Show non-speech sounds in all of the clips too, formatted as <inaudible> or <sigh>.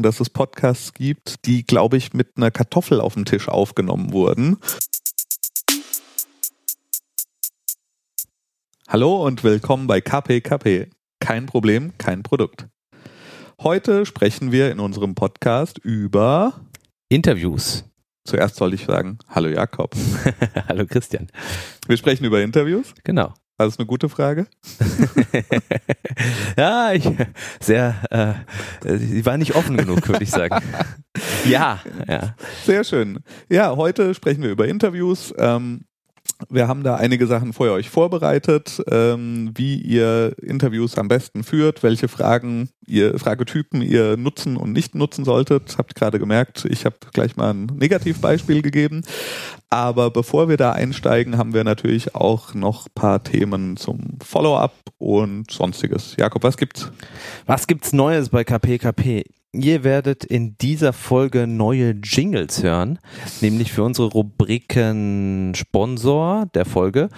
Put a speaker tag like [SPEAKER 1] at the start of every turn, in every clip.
[SPEAKER 1] dass es Podcasts gibt, die, glaube ich, mit einer Kartoffel auf dem Tisch aufgenommen wurden. Hallo und willkommen bei KPKP. Kein Problem, kein Produkt. Heute sprechen wir in unserem Podcast über
[SPEAKER 2] Interviews.
[SPEAKER 1] Zuerst soll ich sagen, hallo Jakob. <laughs>
[SPEAKER 2] hallo Christian.
[SPEAKER 1] Wir sprechen über Interviews.
[SPEAKER 2] Genau.
[SPEAKER 1] War das eine gute Frage? <laughs>
[SPEAKER 2] ja, ich, sehr, äh, sie war nicht offen genug, würde ich sagen. <laughs> ja, ja.
[SPEAKER 1] Sehr schön. Ja, heute sprechen wir über Interviews. Ähm, wir haben da einige Sachen vorher euch vorbereitet, ähm, wie ihr Interviews am besten führt, welche Fragen ihr, Fragetypen ihr nutzen und nicht nutzen solltet. Habt gerade gemerkt, ich habe gleich mal ein Negativbeispiel gegeben. Aber bevor wir da einsteigen, haben wir natürlich auch noch paar Themen zum Follow-up und sonstiges. Jakob, was gibt's?
[SPEAKER 2] Was gibt's Neues bei KPKP? Ihr werdet in dieser Folge neue Jingles hören, nämlich für unsere Rubriken Sponsor der Folge,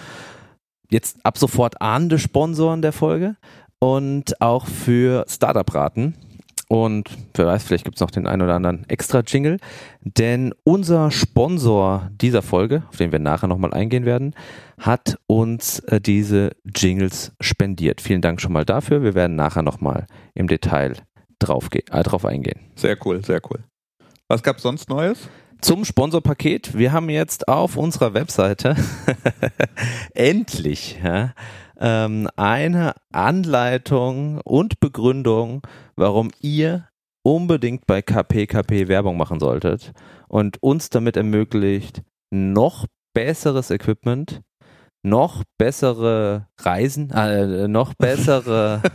[SPEAKER 2] jetzt ab sofort ahnende Sponsoren der Folge und auch für Startup-Raten. Und wer weiß, vielleicht gibt es noch den einen oder anderen extra Jingle. Denn unser Sponsor dieser Folge, auf den wir nachher nochmal eingehen werden, hat uns äh, diese Jingles spendiert. Vielen Dank schon mal dafür. Wir werden nachher nochmal im Detail drauf, äh, drauf eingehen.
[SPEAKER 1] Sehr cool, sehr cool. Was gab es sonst Neues?
[SPEAKER 2] Zum Sponsorpaket. Wir haben jetzt auf unserer Webseite <laughs> endlich ja, ähm, eine Anleitung und Begründung, warum ihr unbedingt bei KPKP Werbung machen solltet und uns damit ermöglicht, noch besseres Equipment, noch bessere Reisen, äh, noch bessere <laughs>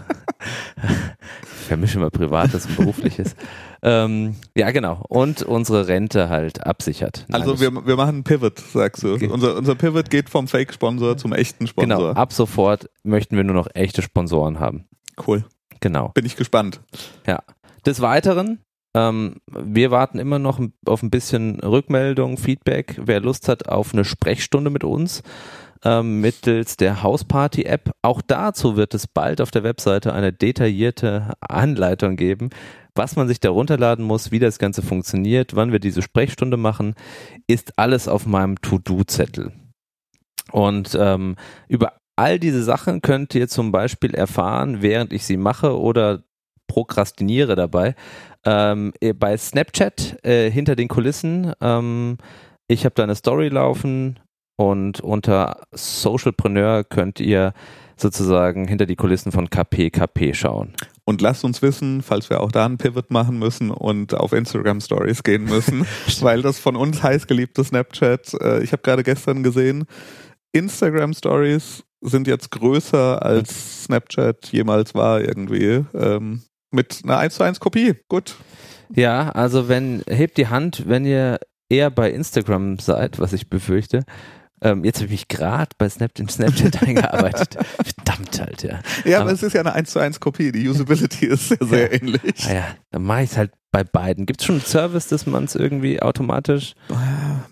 [SPEAKER 2] vermische mal Privates und Berufliches. ähm, ja, genau. Und unsere Rente halt absichert.
[SPEAKER 1] Nein, also wir, wir machen einen Pivot, sagst du. Unser, unser Pivot geht vom Fake-Sponsor zum echten Sponsor.
[SPEAKER 2] Genau, ab sofort möchten wir nur noch echte Sponsoren haben.
[SPEAKER 1] Cool.
[SPEAKER 2] Genau.
[SPEAKER 1] Bin ich gespannt.
[SPEAKER 2] Ja. Des Weiteren, ähm, wir warten immer noch auf ein bisschen Rückmeldung, Feedback. Wer Lust hat auf eine Sprechstunde mit uns, ähm, mittels der Hausparty-App. Auch dazu wird es bald auf der Webseite eine detaillierte Anleitung geben, was man sich da runterladen muss, wie das Ganze funktioniert, wann wir diese Sprechstunde machen, ist alles auf meinem To-Do-Zettel. Und ähm, über all diese Sachen könnt ihr zum Beispiel erfahren, während ich sie mache oder prokrastiniere dabei. Ähm, bei Snapchat äh, hinter den Kulissen. Ähm, ich habe da eine Story laufen, und unter Socialpreneur könnt ihr sozusagen hinter die Kulissen von KPKP schauen.
[SPEAKER 1] Und lasst uns wissen, falls wir auch da einen Pivot machen müssen und auf Instagram Stories gehen müssen, <laughs> weil das von uns heißgeliebte Snapchat, äh, ich habe gerade gestern gesehen, Instagram Stories sind jetzt größer als Snapchat jemals war irgendwie. Ähm, mit einer 1 zu 1 Kopie. Gut.
[SPEAKER 2] Ja, also wenn, hebt die Hand, wenn ihr eher bei Instagram seid, was ich befürchte, ähm, jetzt habe ich mich gerade bei Snapchat, Snapchat <laughs> eingearbeitet. Verdammt halt, ja.
[SPEAKER 1] Ja, aber, aber, es ist ja eine 1 zu 1 Kopie. Die Usability ist sehr, sehr ähnlich.
[SPEAKER 2] Ah ja, dann mache ich es halt bei beiden. Gibt es schon einen Service, dass man es irgendwie automatisch.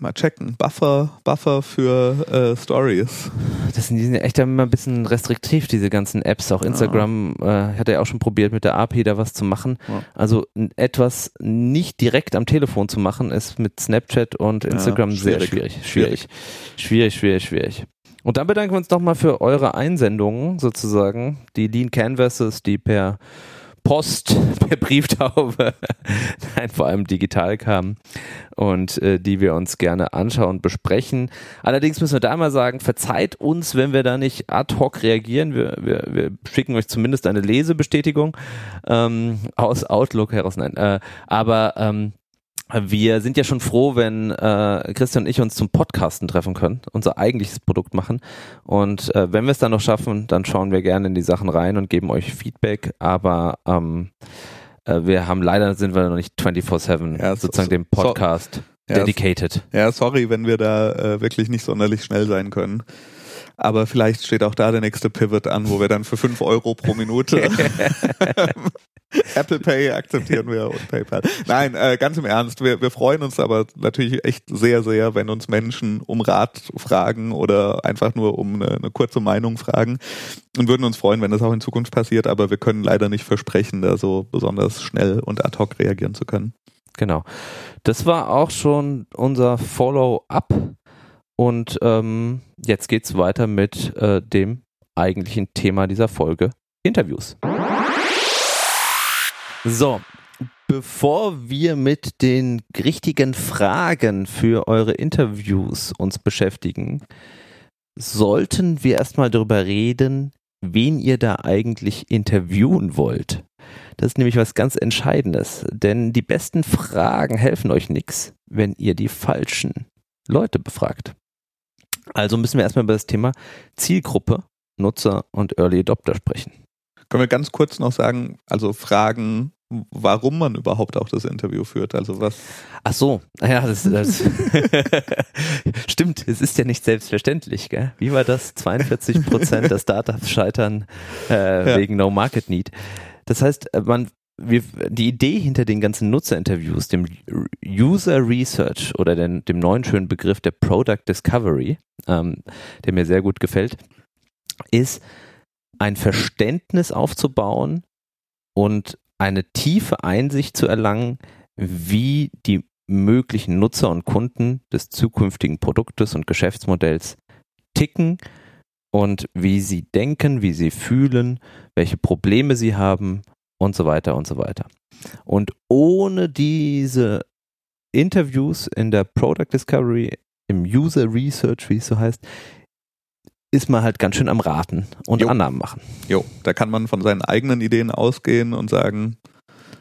[SPEAKER 1] Mal checken. Buffer, Buffer für äh, Stories.
[SPEAKER 2] Das sind, die sind echt immer ein bisschen restriktiv, diese ganzen Apps. Auch Instagram ja. äh, hat ja auch schon probiert, mit der API da was zu machen. Ja. Also etwas nicht direkt am Telefon zu machen, ist mit Snapchat und Instagram ja, sehr schwierig. Schwierig. Schwierig, schwierig, schwierig. Und dann bedanken wir uns nochmal für eure Einsendungen sozusagen. Die Lean Canvases, die per Post <laughs> per Brieftaube, <laughs> nein, vor allem digital kamen und äh, die wir uns gerne anschauen und besprechen. Allerdings müssen wir da mal sagen, verzeiht uns, wenn wir da nicht ad hoc reagieren. Wir, wir, wir schicken euch zumindest eine Lesebestätigung ähm, aus Outlook heraus. Nein, äh, aber ähm, wir sind ja schon froh, wenn äh, Christian und ich uns zum Podcasten treffen können, unser eigentliches Produkt machen. Und äh, wenn wir es dann noch schaffen, dann schauen wir gerne in die Sachen rein und geben euch Feedback. Aber ähm, äh, wir haben leider sind wir noch nicht 24/7 ja, sozusagen so, dem Podcast so, dedicated.
[SPEAKER 1] Ja, ja, sorry, wenn wir da äh, wirklich nicht sonderlich schnell sein können. Aber vielleicht steht auch da der nächste Pivot an, wo wir dann für fünf Euro pro Minute <laughs> <laughs> Apple Pay akzeptieren wir und PayPal. Nein, äh, ganz im Ernst, wir, wir freuen uns aber natürlich echt sehr, sehr, wenn uns Menschen um Rat fragen oder einfach nur um eine, eine kurze Meinung fragen und würden uns freuen, wenn das auch in Zukunft passiert, aber wir können leider nicht versprechen, da so besonders schnell und ad hoc reagieren zu können.
[SPEAKER 2] Genau. Das war auch schon unser Follow-up und ähm, jetzt geht's weiter mit äh, dem eigentlichen Thema dieser Folge, Interviews. So, bevor wir mit den richtigen Fragen für eure Interviews uns beschäftigen, sollten wir erstmal darüber reden, wen ihr da eigentlich interviewen wollt. Das ist nämlich was ganz Entscheidendes, denn die besten Fragen helfen euch nichts, wenn ihr die falschen Leute befragt. Also müssen wir erstmal über das Thema Zielgruppe, Nutzer und Early Adopter sprechen.
[SPEAKER 1] Können wir ganz kurz noch sagen, also Fragen, warum man überhaupt auch das Interview führt. Also was.
[SPEAKER 2] Ach so, ja, das, das <laughs> stimmt. Es ist ja nicht selbstverständlich. Gell? Wie war das? 42 Prozent der Startups scheitern äh, ja. wegen No Market Need. Das heißt, äh, man wir, die Idee hinter den ganzen Nutzerinterviews, dem User Research oder den, dem neuen schönen Begriff der Product Discovery, ähm, der mir sehr gut gefällt, ist ein Verständnis aufzubauen und eine tiefe Einsicht zu erlangen, wie die möglichen Nutzer und Kunden des zukünftigen Produktes und Geschäftsmodells ticken und wie sie denken, wie sie fühlen, welche Probleme sie haben und so weiter und so weiter. Und ohne diese Interviews in der Product Discovery, im User Research, wie es so heißt, ist man halt ganz schön am Raten und jo. Annahmen machen.
[SPEAKER 1] Jo, da kann man von seinen eigenen Ideen ausgehen und sagen,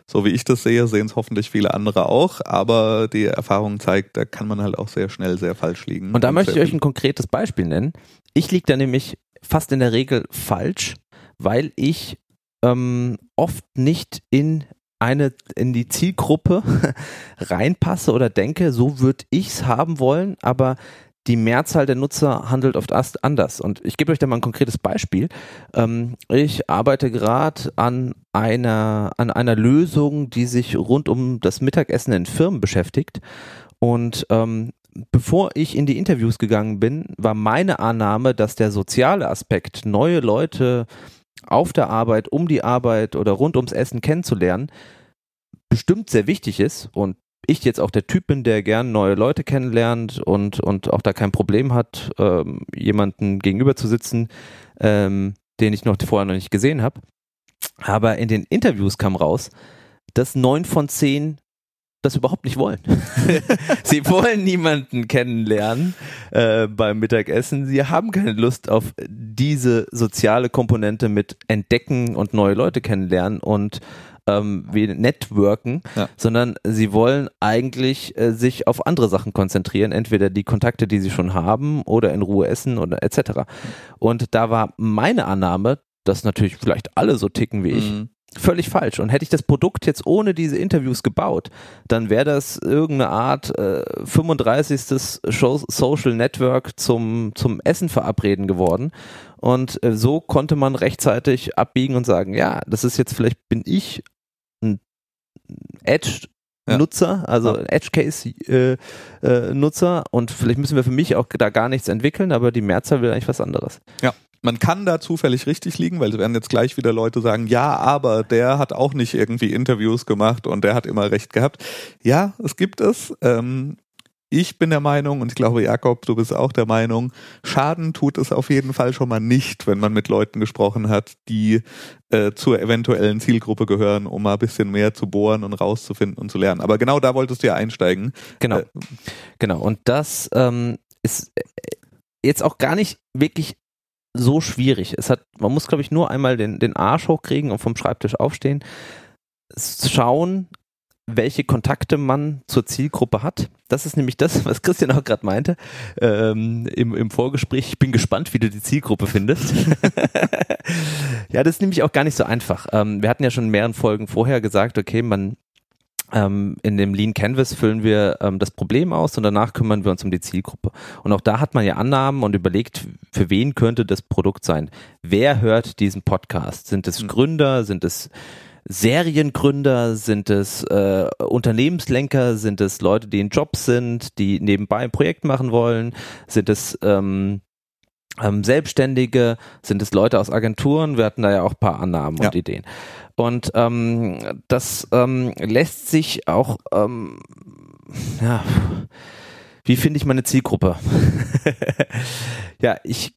[SPEAKER 1] so wie ich das sehe, sehen es hoffentlich viele andere auch, aber die Erfahrung zeigt, da kann man halt auch sehr schnell sehr falsch liegen.
[SPEAKER 2] Und da und möchte ich euch ein konkretes Beispiel nennen. Ich liege da nämlich fast in der Regel falsch, weil ich ähm, oft nicht in eine in die Zielgruppe <laughs> reinpasse oder denke, so würde ich es haben wollen, aber die Mehrzahl der Nutzer handelt oft anders. Und ich gebe euch da mal ein konkretes Beispiel. Ähm, ich arbeite gerade an einer, an einer Lösung, die sich rund um das Mittagessen in Firmen beschäftigt. Und ähm, bevor ich in die Interviews gegangen bin, war meine Annahme, dass der soziale Aspekt, neue Leute auf der Arbeit, um die Arbeit oder rund ums Essen kennenzulernen, bestimmt sehr wichtig ist und ich jetzt auch der Typ bin, der gern neue Leute kennenlernt und, und auch da kein Problem hat, ähm, jemanden gegenüber zu sitzen, ähm, den ich noch vorher noch nicht gesehen habe. Aber in den Interviews kam raus, dass neun von zehn das überhaupt nicht wollen. <laughs> sie wollen niemanden kennenlernen äh, beim Mittagessen. Sie haben keine Lust auf diese soziale Komponente mit Entdecken und neue Leute kennenlernen und ähm, wie Networken, ja. sondern sie wollen eigentlich äh, sich auf andere Sachen konzentrieren, entweder die Kontakte, die sie schon haben oder in Ruhe essen oder etc. Und da war meine Annahme, dass natürlich vielleicht alle so ticken wie ich, mhm. völlig falsch. Und hätte ich das Produkt jetzt ohne diese Interviews gebaut, dann wäre das irgendeine Art äh, 35. Social Network zum, zum Essen verabreden geworden. Und äh, so konnte man rechtzeitig abbiegen und sagen, ja, das ist jetzt vielleicht bin ich Edge Nutzer, also ja. Edge Case äh, äh, Nutzer und vielleicht müssen wir für mich auch da gar nichts entwickeln, aber die Mehrzahl will eigentlich was anderes.
[SPEAKER 1] Ja. Man kann da zufällig richtig liegen, weil es werden jetzt gleich wieder Leute sagen, ja, aber der hat auch nicht irgendwie Interviews gemacht und der hat immer recht gehabt. Ja, es gibt es. Ähm, ich bin der Meinung, und ich glaube, Jakob, du bist auch der Meinung, Schaden tut es auf jeden Fall schon mal nicht, wenn man mit Leuten gesprochen hat, die äh, zur eventuellen Zielgruppe gehören, um mal ein bisschen mehr zu bohren und rauszufinden und zu lernen. Aber genau da wolltest du ja einsteigen.
[SPEAKER 2] Genau. Äh, genau. Und das ähm, ist äh, jetzt auch gar nicht wirklich so schwierig. Es hat, man muss, glaube ich, nur einmal den, den Arsch hochkriegen und vom Schreibtisch aufstehen schauen, welche Kontakte man zur Zielgruppe hat. Das ist nämlich das, was Christian auch gerade meinte ähm, im, im Vorgespräch. Ich bin gespannt, wie du die Zielgruppe findest. <laughs> ja, das ist nämlich auch gar nicht so einfach. Ähm, wir hatten ja schon in mehreren Folgen vorher gesagt, okay, man ähm, in dem Lean Canvas füllen wir ähm, das Problem aus und danach kümmern wir uns um die Zielgruppe. Und auch da hat man ja Annahmen und überlegt, für wen könnte das Produkt sein? Wer hört diesen Podcast? Sind es hm. Gründer? Sind es Seriengründer, sind es äh, Unternehmenslenker, sind es Leute, die in Jobs sind, die nebenbei ein Projekt machen wollen, sind es ähm, ähm, Selbstständige, sind es Leute aus Agenturen, wir hatten da ja auch ein paar Annahmen ja. und Ideen. Und ähm, das ähm, lässt sich auch, ähm, ja, wie finde ich meine Zielgruppe? <laughs> ja, ich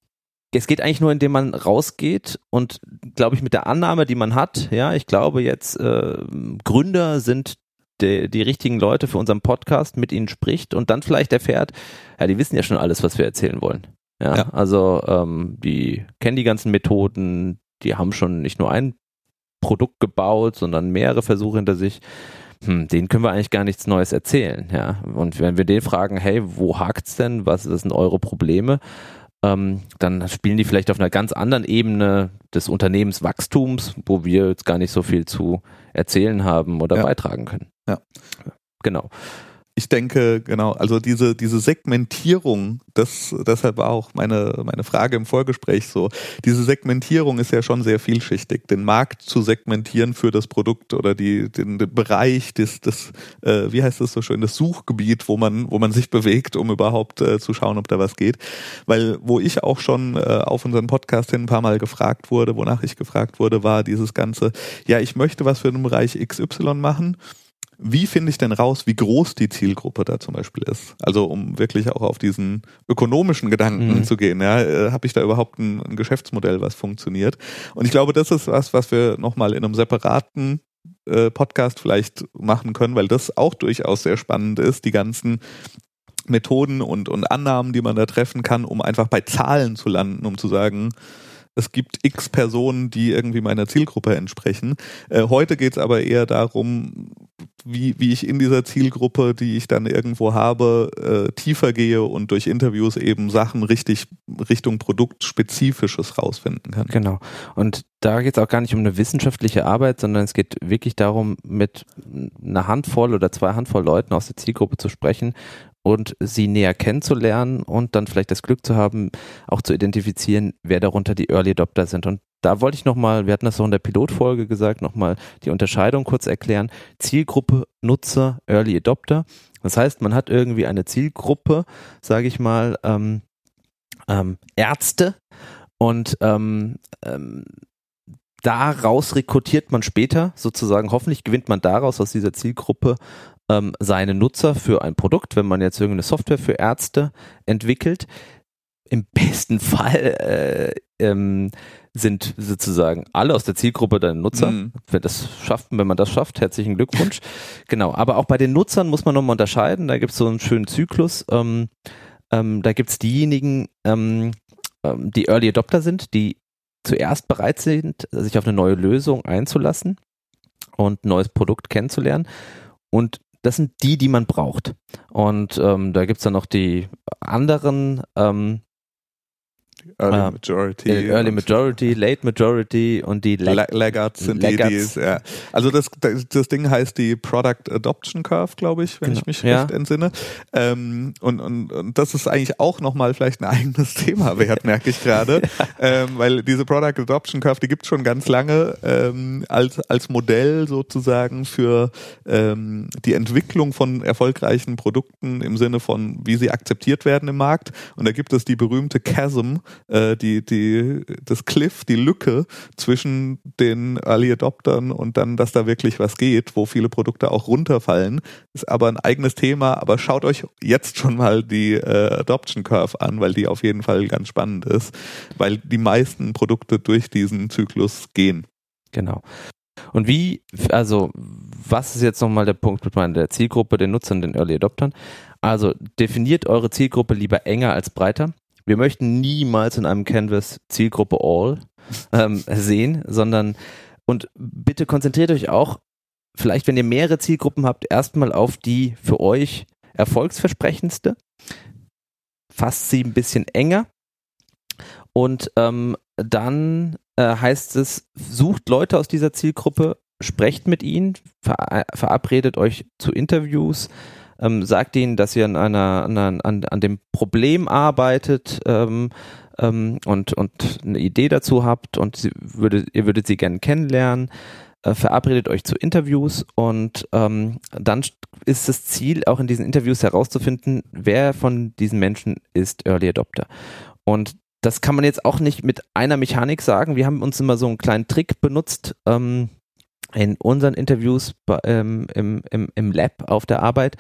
[SPEAKER 2] es geht eigentlich nur, indem man rausgeht und glaube ich mit der Annahme, die man hat, ja, ich glaube jetzt äh, Gründer sind die, die richtigen Leute für unseren Podcast, mit ihnen spricht und dann vielleicht erfährt, ja, die wissen ja schon alles, was wir erzählen wollen. Ja, ja. also ähm, die kennen die ganzen Methoden, die haben schon nicht nur ein Produkt gebaut, sondern mehrere Versuche hinter sich. Hm, denen können wir eigentlich gar nichts Neues erzählen, ja. Und wenn wir den fragen, hey, wo hakt's denn? Was, was sind eure Probleme? Ähm, dann spielen die vielleicht auf einer ganz anderen Ebene des Unternehmenswachstums, wo wir jetzt gar nicht so viel zu erzählen haben oder ja. beitragen können.
[SPEAKER 1] Ja. Genau ich denke, genau, also diese, diese Segmentierung, das, deshalb war auch meine, meine Frage im Vorgespräch so, diese Segmentierung ist ja schon sehr vielschichtig. Den Markt zu segmentieren für das Produkt oder die, den, den Bereich, das, das äh, wie heißt das so schön, das Suchgebiet, wo man, wo man sich bewegt, um überhaupt äh, zu schauen, ob da was geht. Weil wo ich auch schon äh, auf unseren Podcast hin ein paar Mal gefragt wurde, wonach ich gefragt wurde, war dieses Ganze, ja, ich möchte was für den Bereich XY machen wie finde ich denn raus, wie groß die Zielgruppe da zum Beispiel ist? Also um wirklich auch auf diesen ökonomischen Gedanken mhm. zu gehen. Ja, äh, habe ich da überhaupt ein, ein, Geschäftsmodell, was funktioniert? Und ich glaube, das ist was, was wir nochmal in einem separaten äh, Podcast vielleicht machen können, weil das auch durchaus sehr spannend ist, die ganzen Methoden und, und Annahmen, die man da treffen kann, um einfach bei Zahlen zu landen, um zu sagen, es gibt x Personen, die irgendwie meiner Zielgruppe entsprechen. Äh, heute geht es aber eher darum, wie, wie ich in dieser Zielgruppe, die ich dann irgendwo habe, äh, tiefer gehe und durch Interviews eben Sachen richtig Richtung Produktspezifisches rausfinden kann.
[SPEAKER 2] Genau. Und da geht es auch gar nicht um eine wissenschaftliche Arbeit, sondern es geht wirklich darum, mit einer Handvoll oder zwei Handvoll Leuten aus der Zielgruppe zu sprechen und sie näher kennenzulernen und dann vielleicht das Glück zu haben, auch zu identifizieren, wer darunter die Early Adopter sind. Und da wollte ich nochmal, wir hatten das auch in der Pilotfolge gesagt, nochmal die Unterscheidung kurz erklären. Zielgruppe, Nutzer, Early Adopter. Das heißt, man hat irgendwie eine Zielgruppe, sage ich mal, ähm, ähm, Ärzte und ähm, ähm, daraus rekrutiert man später sozusagen, hoffentlich gewinnt man daraus aus dieser Zielgruppe ähm, seine Nutzer für ein Produkt, wenn man jetzt irgendeine Software für Ärzte entwickelt. Im <laughs> besten Fall äh, ähm, sind sozusagen alle aus der Zielgruppe deine Nutzer. Mhm. Wenn, das schafft, wenn man das schafft, herzlichen Glückwunsch. genau, aber auch bei den Nutzern muss man nochmal unterscheiden. Da gibt es so einen schönen Zyklus. Ähm, ähm, da gibt es diejenigen, ähm, ähm, die Early Adopter sind, die zuerst bereit sind, sich auf eine neue Lösung einzulassen und ein neues Produkt kennenzulernen. Und das sind die, die man braucht. Und ähm, da gibt's dann noch die anderen ähm,
[SPEAKER 1] Early uh, Majority.
[SPEAKER 2] Early Majority, Late Majority und die
[SPEAKER 1] Lag Laggards sind Laggards. die, die ja. Also das, das Ding heißt die Product Adoption Curve, glaube ich, wenn genau. ich mich ja. recht entsinne. Ähm, und, und, und das ist eigentlich auch nochmal vielleicht ein eigenes <laughs> Thema wert, merke ich gerade. <laughs> ja. ähm, weil diese Product Adoption Curve, die gibt es schon ganz lange ähm, als, als Modell sozusagen für ähm, die Entwicklung von erfolgreichen Produkten im Sinne von, wie sie akzeptiert werden im Markt. Und da gibt es die berühmte Chasm, äh, die, die, das Cliff, die Lücke zwischen den Early Adoptern und dann, dass da wirklich was geht, wo viele Produkte auch runterfallen, ist aber ein eigenes Thema. Aber schaut euch jetzt schon mal die äh, Adoption Curve an, weil die auf jeden Fall ganz spannend ist, weil die meisten Produkte durch diesen Zyklus gehen.
[SPEAKER 2] Genau. Und wie, also, was ist jetzt nochmal der Punkt mit meiner Zielgruppe, den Nutzern, den Early Adoptern? Also, definiert eure Zielgruppe lieber enger als breiter wir möchten niemals in einem Canvas Zielgruppe All ähm, sehen, sondern und bitte konzentriert euch auch, vielleicht wenn ihr mehrere Zielgruppen habt, erstmal auf die für euch erfolgsversprechendste. Fasst sie ein bisschen enger und ähm, dann äh, heißt es, sucht Leute aus dieser Zielgruppe, sprecht mit ihnen, ver verabredet euch zu Interviews, ähm, sagt ihnen, dass ihr an einer, an, an, an dem Problem arbeitet ähm, ähm, und, und eine Idee dazu habt und sie würde, ihr würdet sie gerne kennenlernen. äh, verabredet euch zu Interviews und ähm, dann ist das Ziel, auch in diesen Interviews herauszufinden, wer von diesen Menschen ist Early Adopter. Und das kann man jetzt auch nicht mit einer Mechanik sagen. Wir haben uns immer so einen kleinen Trick benutzt ähm, in unseren Interviews ähm, im, im, im Lab auf der Arbeit.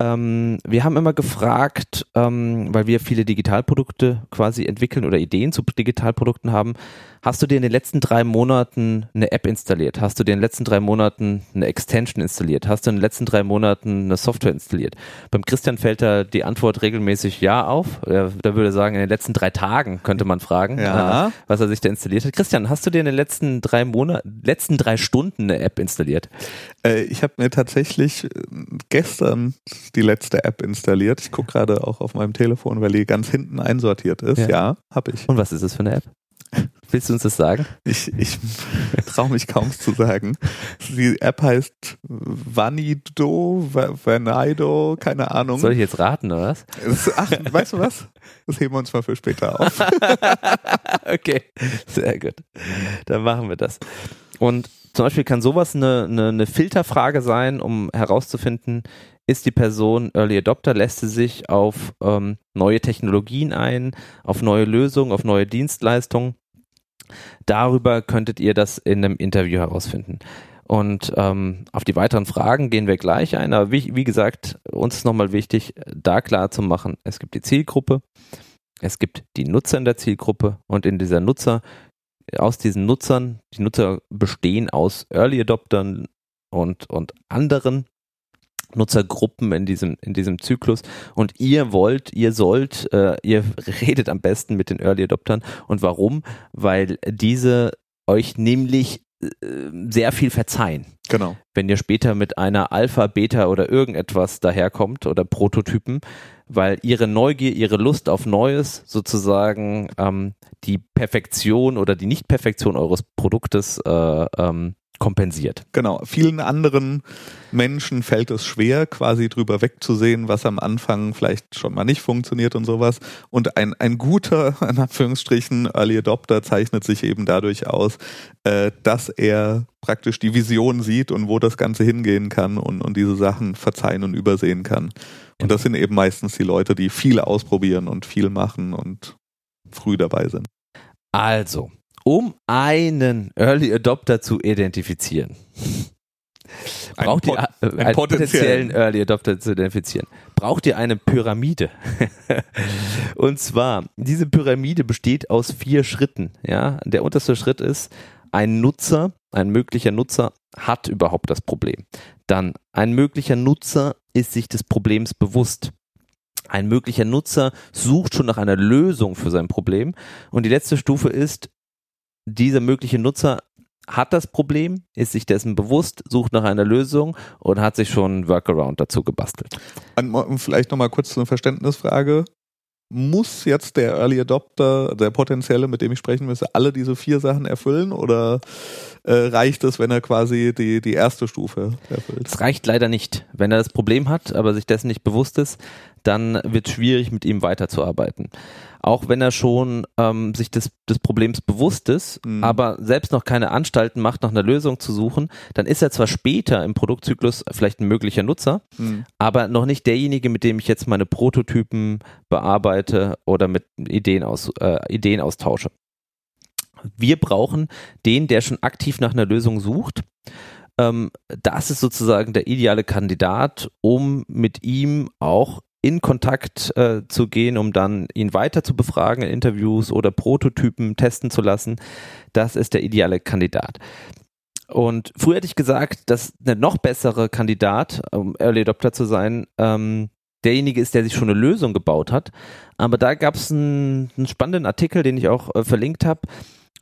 [SPEAKER 2] Ähm, wir haben immer gefragt, ähm, weil wir viele Digitalprodukte quasi entwickeln oder Ideen zu Digitalprodukten haben, Hast du dir in den letzten drei Monaten eine App installiert? Hast du dir in den letzten drei Monaten eine Extension installiert? Hast du in den letzten drei Monaten eine Software installiert? Beim Christian fällt da die Antwort regelmäßig ja auf. Er, da würde sagen, in den letzten drei Tagen könnte man fragen, ja. äh, was er sich da installiert hat. Christian, hast du dir in den letzten drei Monaten, letzten drei Stunden eine App installiert?
[SPEAKER 1] Äh, ich habe mir tatsächlich äh, gestern die letzte App installiert. Ich gucke gerade auch auf meinem Telefon, weil die ganz hinten einsortiert ist. Ja, ja habe ich.
[SPEAKER 2] Und was ist es für eine App? Willst du uns das sagen?
[SPEAKER 1] Ich, ich traue mich kaum zu sagen. Die App heißt Vanido, Vanido, keine Ahnung.
[SPEAKER 2] Soll ich jetzt raten, oder was?
[SPEAKER 1] Ach, weißt du was? Das heben wir uns mal für später auf. <laughs>
[SPEAKER 2] okay, sehr gut. Dann machen wir das. Und zum Beispiel kann sowas eine, eine, eine Filterfrage sein, um herauszufinden, ist die Person Early Adopter, lässt sie sich auf ähm, neue Technologien ein, auf neue Lösungen, auf neue Dienstleistungen. Darüber könntet ihr das in einem Interview herausfinden. Und ähm, auf die weiteren Fragen gehen wir gleich ein. Aber wie, wie gesagt, uns ist nochmal wichtig, da klar zu machen, es gibt die Zielgruppe, es gibt die Nutzer in der Zielgruppe und in dieser Nutzer, aus diesen Nutzern, die Nutzer bestehen aus Early Adoptern und, und anderen Nutzergruppen in diesem, in diesem Zyklus und ihr wollt, ihr sollt, äh, ihr <laughs> redet am besten mit den Early Adoptern und warum? Weil diese euch nämlich äh, sehr viel verzeihen.
[SPEAKER 1] Genau.
[SPEAKER 2] Wenn ihr später mit einer Alpha, Beta oder irgendetwas daherkommt oder Prototypen, weil ihre Neugier, ihre Lust auf Neues sozusagen ähm, die Perfektion oder die Nicht-Perfektion eures Produktes äh, ähm, kompensiert.
[SPEAKER 1] Genau. Vielen anderen Menschen fällt es schwer, quasi drüber wegzusehen, was am Anfang vielleicht schon mal nicht funktioniert und sowas. Und ein, ein guter, <laughs> in Anführungsstrichen, Early Adopter zeichnet sich eben dadurch aus, äh, dass er praktisch die Vision sieht und wo das Ganze hingehen kann und, und diese Sachen verzeihen und übersehen kann. Und das sind eben meistens die Leute, die viel ausprobieren und viel machen und früh dabei sind.
[SPEAKER 2] Also, um einen Early Adopter zu identifizieren. Braucht ihr äh, einen, einen potenziellen Early Adopter zu identifizieren? Braucht ihr eine Pyramide? <laughs> Und zwar, diese Pyramide besteht aus vier Schritten. Ja, der unterste Schritt ist, ein Nutzer, ein möglicher Nutzer hat überhaupt das Problem. Dann, ein möglicher Nutzer ist sich des Problems bewusst. Ein möglicher Nutzer sucht schon nach einer Lösung für sein Problem. Und die letzte Stufe ist, dieser mögliche Nutzer hat das Problem, ist sich dessen bewusst, sucht nach einer Lösung und hat sich schon ein Workaround dazu gebastelt.
[SPEAKER 1] Vielleicht nochmal kurz eine Verständnisfrage. Muss jetzt der Early Adopter, der potenzielle, mit dem ich sprechen müsste, alle diese vier Sachen erfüllen oder äh, reicht es, wenn er quasi die, die erste Stufe erfüllt?
[SPEAKER 2] Es reicht leider nicht. Wenn er das Problem hat, aber sich dessen nicht bewusst ist, dann wird es schwierig, mit ihm weiterzuarbeiten auch wenn er schon ähm, sich des, des Problems bewusst ist, mhm. aber selbst noch keine Anstalten macht, nach einer Lösung zu suchen, dann ist er zwar später im Produktzyklus vielleicht ein möglicher Nutzer, mhm. aber noch nicht derjenige, mit dem ich jetzt meine Prototypen bearbeite oder mit Ideen, aus, äh, Ideen austausche. Wir brauchen den, der schon aktiv nach einer Lösung sucht. Ähm, das ist sozusagen der ideale Kandidat, um mit ihm auch in Kontakt äh, zu gehen, um dann ihn weiter zu befragen in Interviews oder Prototypen testen zu lassen. Das ist der ideale Kandidat. Und früher hätte ich gesagt, dass der noch bessere Kandidat, um Early Adopter zu sein, ähm, derjenige ist, der sich schon eine Lösung gebaut hat. Aber da gab es einen, einen, spannenden Artikel, den ich auch äh, verlinkt habe,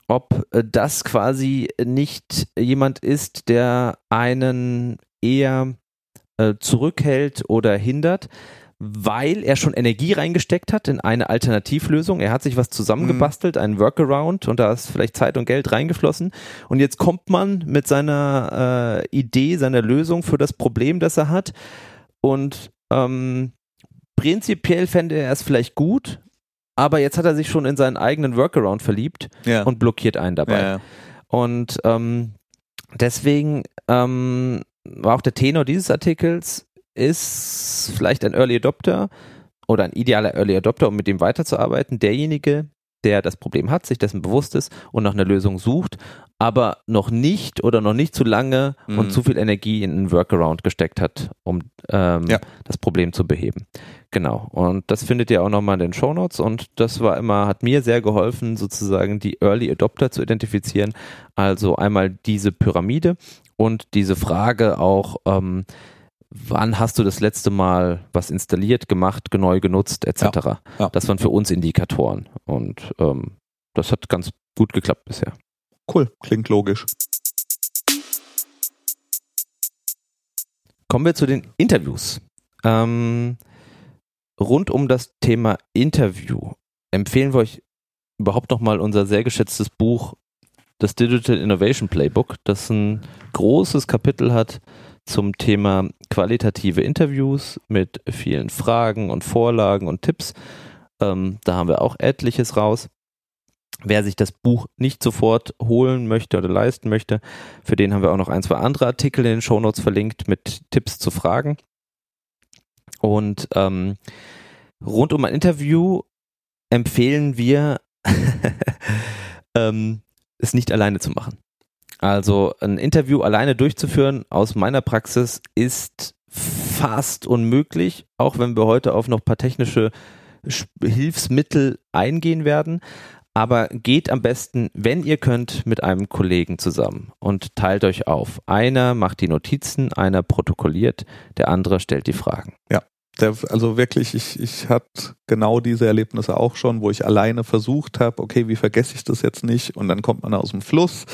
[SPEAKER 2] ob äh, das quasi nicht jemand ist, der einen eher äh, zurückhält oder hindert, weil er schon Energie reingesteckt hat in eine Alternativlösung. Er hat sich was zusammengebastelt, mhm. einen Workaround und da ist vielleicht Zeit und Geld reingeflossen. Und jetzt kommt man mit seiner äh, Idee, seiner Lösung für das Problem, das er hat. Und ähm, prinzipiell fände er es vielleicht gut, aber jetzt hat er sich schon in seinen eigenen Workaround verliebt ja. und blockiert einen dabei. Ja, ja. Und ähm, deswegen ähm, war auch der Tenor dieses Artikels, ist vielleicht ein Early Adopter oder ein idealer Early Adopter, um mit dem weiterzuarbeiten, derjenige, der das Problem hat, sich dessen bewusst ist und nach einer Lösung sucht, aber noch nicht oder noch nicht zu lange mhm. und zu viel Energie in einen Workaround gesteckt hat, um ähm, ja. das Problem zu beheben. Genau. Und das findet ihr auch nochmal in den Show Notes und das war immer, hat mir sehr geholfen, sozusagen die Early Adopter zu identifizieren. Also einmal diese Pyramide und diese Frage auch, ähm, wann hast du das letzte Mal was installiert, gemacht, neu genutzt, etc. Ja, ja. Das waren für uns Indikatoren und ähm, das hat ganz gut geklappt bisher.
[SPEAKER 1] Cool, klingt logisch.
[SPEAKER 2] Kommen wir zu den Interviews. Ähm, rund um das Thema Interview empfehlen wir euch überhaupt nochmal unser sehr geschätztes Buch, das Digital Innovation Playbook, das ein großes Kapitel hat zum Thema qualitative Interviews mit vielen Fragen und Vorlagen und Tipps. Ähm, da haben wir auch etliches raus. Wer sich das Buch nicht sofort holen möchte oder leisten möchte, für den haben wir auch noch ein, zwei andere Artikel in den Shownotes verlinkt mit Tipps zu Fragen. Und ähm, rund um ein Interview empfehlen wir, <laughs> ähm, es nicht alleine zu machen. Also ein Interview alleine durchzuführen aus meiner Praxis ist fast unmöglich, auch wenn wir heute auf noch ein paar technische Hilfsmittel eingehen werden. Aber geht am besten, wenn ihr könnt, mit einem Kollegen zusammen und teilt euch auf. Einer macht die Notizen, einer protokolliert, der andere stellt die Fragen.
[SPEAKER 1] Ja, der, also wirklich, ich, ich hatte genau diese Erlebnisse auch schon, wo ich alleine versucht habe, okay, wie vergesse ich das jetzt nicht? Und dann kommt man aus dem Fluss.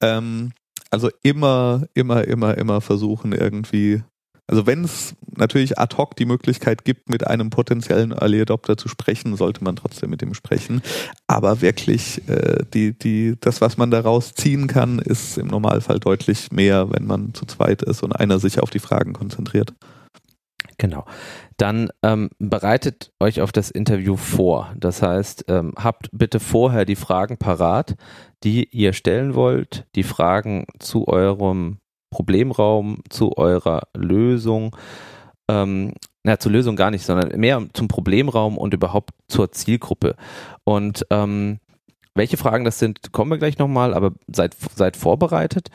[SPEAKER 1] Ähm, also immer, immer, immer, immer versuchen irgendwie, also wenn es natürlich ad hoc die Möglichkeit gibt, mit einem potenziellen Early Adopter zu sprechen, sollte man trotzdem mit ihm sprechen. Aber wirklich, äh, die, die, das, was man daraus ziehen kann, ist im Normalfall deutlich mehr, wenn man zu zweit ist und einer sich auf die Fragen konzentriert.
[SPEAKER 2] Genau. Dann ähm, bereitet euch auf das Interview vor. Das heißt, ähm, habt bitte vorher die Fragen parat, die ihr stellen wollt, die Fragen zu eurem Problemraum, zu eurer Lösung. Ähm, na, zur Lösung gar nicht, sondern mehr zum Problemraum und überhaupt zur Zielgruppe. Und ähm, welche Fragen das sind, kommen wir gleich nochmal, aber seid, seid vorbereitet.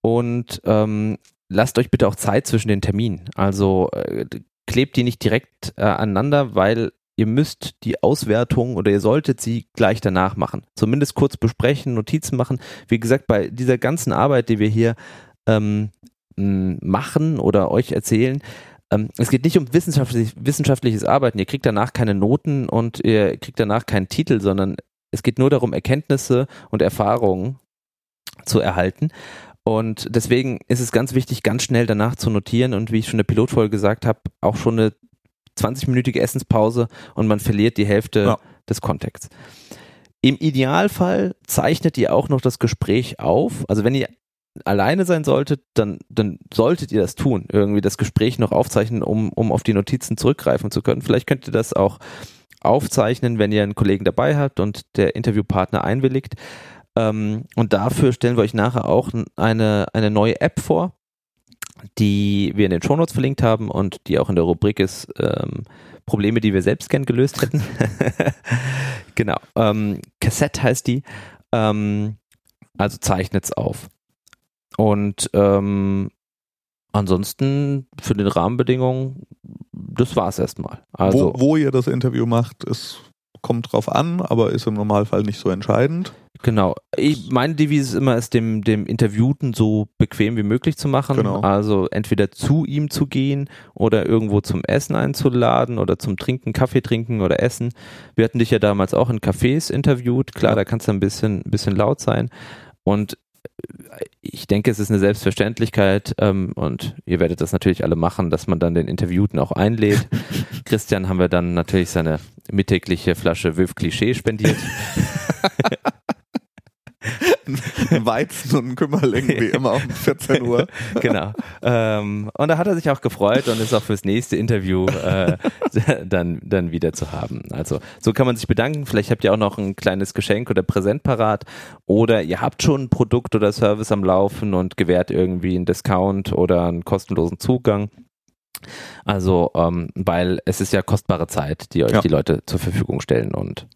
[SPEAKER 2] Und ähm, lasst euch bitte auch Zeit zwischen den Terminen. Also äh, klebt die nicht direkt äh, aneinander, weil ihr müsst die Auswertung oder ihr solltet sie gleich danach machen. Zumindest kurz besprechen, Notizen machen. Wie gesagt, bei dieser ganzen Arbeit, die wir hier ähm, machen oder euch erzählen, ähm, es geht nicht um wissenschaftlich, wissenschaftliches Arbeiten. Ihr kriegt danach keine Noten und ihr kriegt danach keinen Titel, sondern es geht nur darum, Erkenntnisse und Erfahrungen zu erhalten. Und deswegen ist es ganz wichtig, ganz schnell danach zu notieren und wie ich schon in der Pilotfolge gesagt habe, auch schon eine 20-minütige Essenspause und man verliert die Hälfte ja. des Kontexts. Im Idealfall zeichnet ihr auch noch das Gespräch auf. Also wenn ihr alleine sein solltet, dann, dann solltet ihr das tun, irgendwie das Gespräch noch aufzeichnen, um, um auf die Notizen zurückgreifen zu können. Vielleicht könnt ihr das auch aufzeichnen, wenn ihr einen Kollegen dabei habt und der Interviewpartner einwilligt. Ähm, und dafür stellen wir euch nachher auch eine, eine neue App vor, die wir in den Shownotes verlinkt haben und die auch in der Rubrik ist ähm, Probleme, die wir selbst gern gelöst hätten. <laughs> genau. Ähm, Cassette heißt die. Ähm, also zeichnet es auf. Und ähm, ansonsten für den Rahmenbedingungen, das war es erstmal.
[SPEAKER 1] Also, wo, wo ihr das Interview macht, ist kommt drauf an, aber ist im Normalfall nicht so entscheidend.
[SPEAKER 2] Genau. Ich, meine Devise ist immer, es dem, dem Interviewten so bequem wie möglich zu machen. Genau. Also entweder zu ihm zu gehen oder irgendwo zum Essen einzuladen oder zum Trinken, Kaffee trinken oder Essen. Wir hatten dich ja damals auch in Cafés interviewt. Klar, ja. da kannst du ein bisschen, ein bisschen laut sein. Und ich denke, es ist eine Selbstverständlichkeit ähm, und ihr werdet das natürlich alle machen, dass man dann den Interviewten auch einlädt. <laughs> Christian haben wir dann natürlich seine mittägliche Flasche Wöf Klischee spendiert. <laughs> <laughs>
[SPEAKER 1] Weizen und ein Kümmerling, wie immer um <laughs> 14 Uhr.
[SPEAKER 2] genau. Ähm, und da hat er sich auch gefreut und ist auch fürs nächste Interview äh, <laughs> dann, dann wieder zu haben. Also so kann man sich bedanken. Vielleicht habt ihr auch noch ein kleines Geschenk oder Präsent parat oder ihr habt schon ein Produkt oder Service am Laufen und gewährt irgendwie einen Discount oder einen kostenlosen Zugang. Also, ähm, weil es ist ja kostbare Zeit, die euch ja. die Leute zur Verfügung stellen und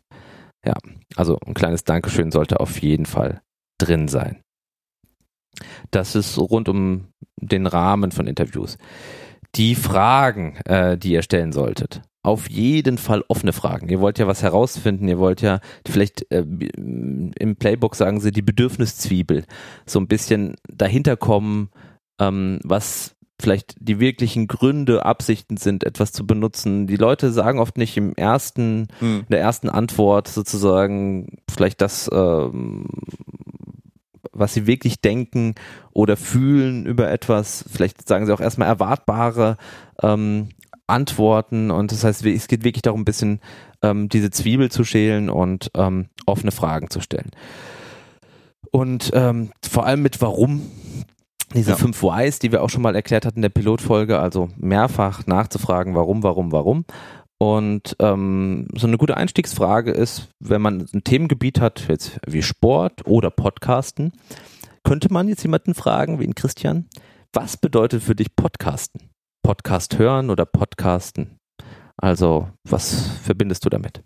[SPEAKER 2] ja, also ein kleines Dankeschön sollte auf jeden Fall drin sein. Das ist rund um den Rahmen von Interviews. Die Fragen, äh, die ihr stellen solltet. Auf jeden Fall offene Fragen. Ihr wollt ja was herausfinden, ihr wollt ja vielleicht äh, im Playbook sagen sie die Bedürfniszwiebel. So ein bisschen dahinter kommen, ähm, was vielleicht die wirklichen Gründe, Absichten sind, etwas zu benutzen. Die Leute sagen oft nicht im ersten, hm. in der ersten Antwort sozusagen vielleicht das, ähm, was sie wirklich denken oder fühlen über etwas. Vielleicht sagen sie auch erstmal erwartbare ähm, Antworten und das heißt, es geht wirklich darum, ein bisschen ähm, diese Zwiebel zu schälen und ähm, offene Fragen zu stellen. Und ähm, vor allem mit Warum diese ja. fünf Whys, die wir auch schon mal erklärt hatten in der Pilotfolge, also mehrfach nachzufragen, warum, warum, warum. Und ähm, so eine gute Einstiegsfrage ist, wenn man ein Themengebiet hat, jetzt wie Sport oder Podcasten, könnte man jetzt jemanden fragen, wie ihn Christian, was bedeutet für dich Podcasten? Podcast hören oder Podcasten? Also, was verbindest du damit?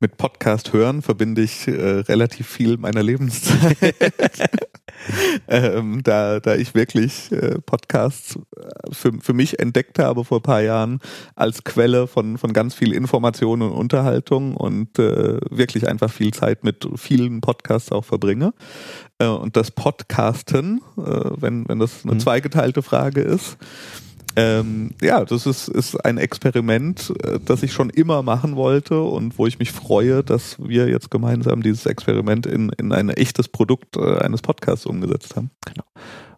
[SPEAKER 1] Mit Podcast hören verbinde ich äh, relativ viel meiner Lebenszeit. <laughs> <laughs> ähm, da, da ich wirklich äh, Podcasts äh, für, für mich entdeckt habe vor paar Jahren als Quelle von, von ganz viel Information und Unterhaltung und äh, wirklich einfach viel Zeit mit vielen Podcasts auch verbringe. Äh, und das Podcasten, äh, wenn, wenn das eine mhm. zweigeteilte Frage ist, ähm, ja, das ist, ist ein Experiment, äh, das ich schon immer machen wollte und wo ich mich freue, dass wir jetzt gemeinsam dieses Experiment in, in ein echtes Produkt äh, eines Podcasts umgesetzt haben.
[SPEAKER 2] Genau.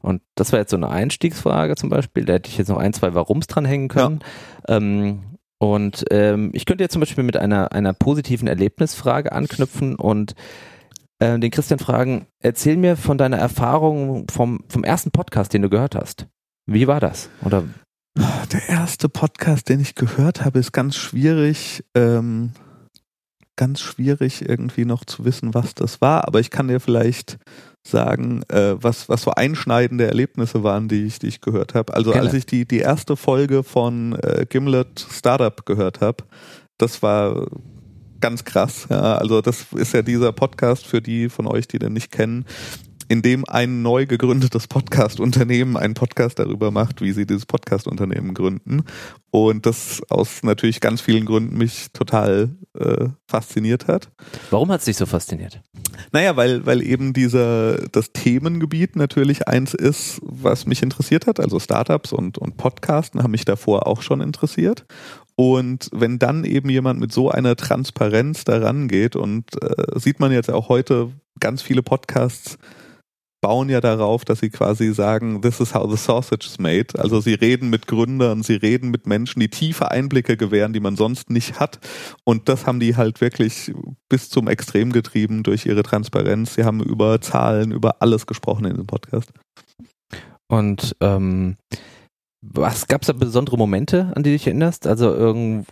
[SPEAKER 2] Und das war jetzt so eine Einstiegsfrage zum Beispiel. Da hätte ich jetzt noch ein, zwei Warums dranhängen können. Ja. Ähm, und ähm, ich könnte jetzt zum Beispiel mit einer, einer positiven Erlebnisfrage anknüpfen und äh, den Christian fragen, erzähl mir von deiner Erfahrung vom, vom ersten Podcast, den du gehört hast. Wie war das? Oder
[SPEAKER 1] der erste Podcast, den ich gehört habe, ist ganz schwierig, ähm, ganz schwierig irgendwie noch zu wissen, was das war. Aber ich kann dir vielleicht sagen, äh, was, was so einschneidende Erlebnisse waren, die ich, die ich gehört habe. Also Gerne. als ich die, die erste Folge von äh, Gimlet Startup gehört habe, das war ganz krass. Ja. Also das ist ja dieser Podcast für die von euch, die den nicht kennen, in dem ein neu gegründetes Podcast-Unternehmen einen Podcast darüber macht, wie sie dieses Podcast-Unternehmen gründen. Und das aus natürlich ganz vielen Gründen mich total äh, fasziniert hat.
[SPEAKER 2] Warum hat es dich so fasziniert?
[SPEAKER 1] Naja, weil, weil eben dieser, das Themengebiet natürlich eins ist, was mich interessiert hat. Also Startups und, und Podcasten haben mich davor auch schon interessiert. Und wenn dann eben jemand mit so einer Transparenz daran geht und äh, sieht man jetzt auch heute ganz viele Podcasts, bauen ja darauf, dass sie quasi sagen, this is how the sausage is made. Also sie reden mit Gründern, sie reden mit Menschen, die tiefe Einblicke gewähren, die man sonst nicht hat. Und das haben die halt wirklich bis zum Extrem getrieben durch ihre Transparenz. Sie haben über Zahlen, über alles gesprochen in diesem Podcast.
[SPEAKER 2] Und ähm, was gab es da besondere Momente, an die du dich erinnerst? Also irgend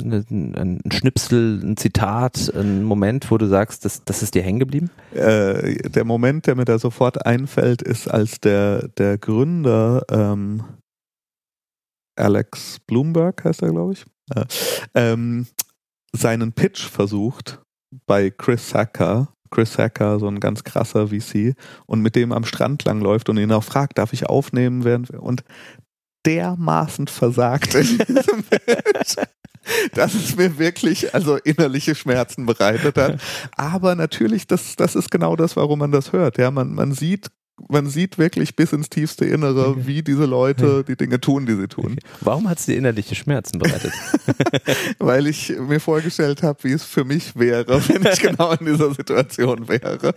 [SPEAKER 2] ein Schnipsel, ein Zitat, ein Moment, wo du sagst, das, das ist dir hängen geblieben?
[SPEAKER 1] Äh, der Moment, der mir da sofort einfällt, ist, als der, der Gründer ähm, Alex Bloomberg heißt er, glaube ich, äh, ähm, seinen Pitch versucht bei Chris Hacker Chris Hacker, so ein ganz krasser VC, und mit dem am Strand langläuft und ihn auch fragt, darf ich aufnehmen? Während, und dermaßen versagt in diesem <laughs> Bild, dass es mir wirklich also innerliche Schmerzen bereitet hat. Aber natürlich, das, das ist genau das, warum man das hört. Ja, man, man sieht man sieht wirklich bis ins tiefste Innere, okay. wie diese Leute die Dinge tun, die sie tun. Okay.
[SPEAKER 2] Warum hat es dir innerliche Schmerzen bereitet? <laughs>
[SPEAKER 1] Weil ich mir vorgestellt habe, wie es für mich wäre, <laughs> wenn ich genau in dieser Situation wäre.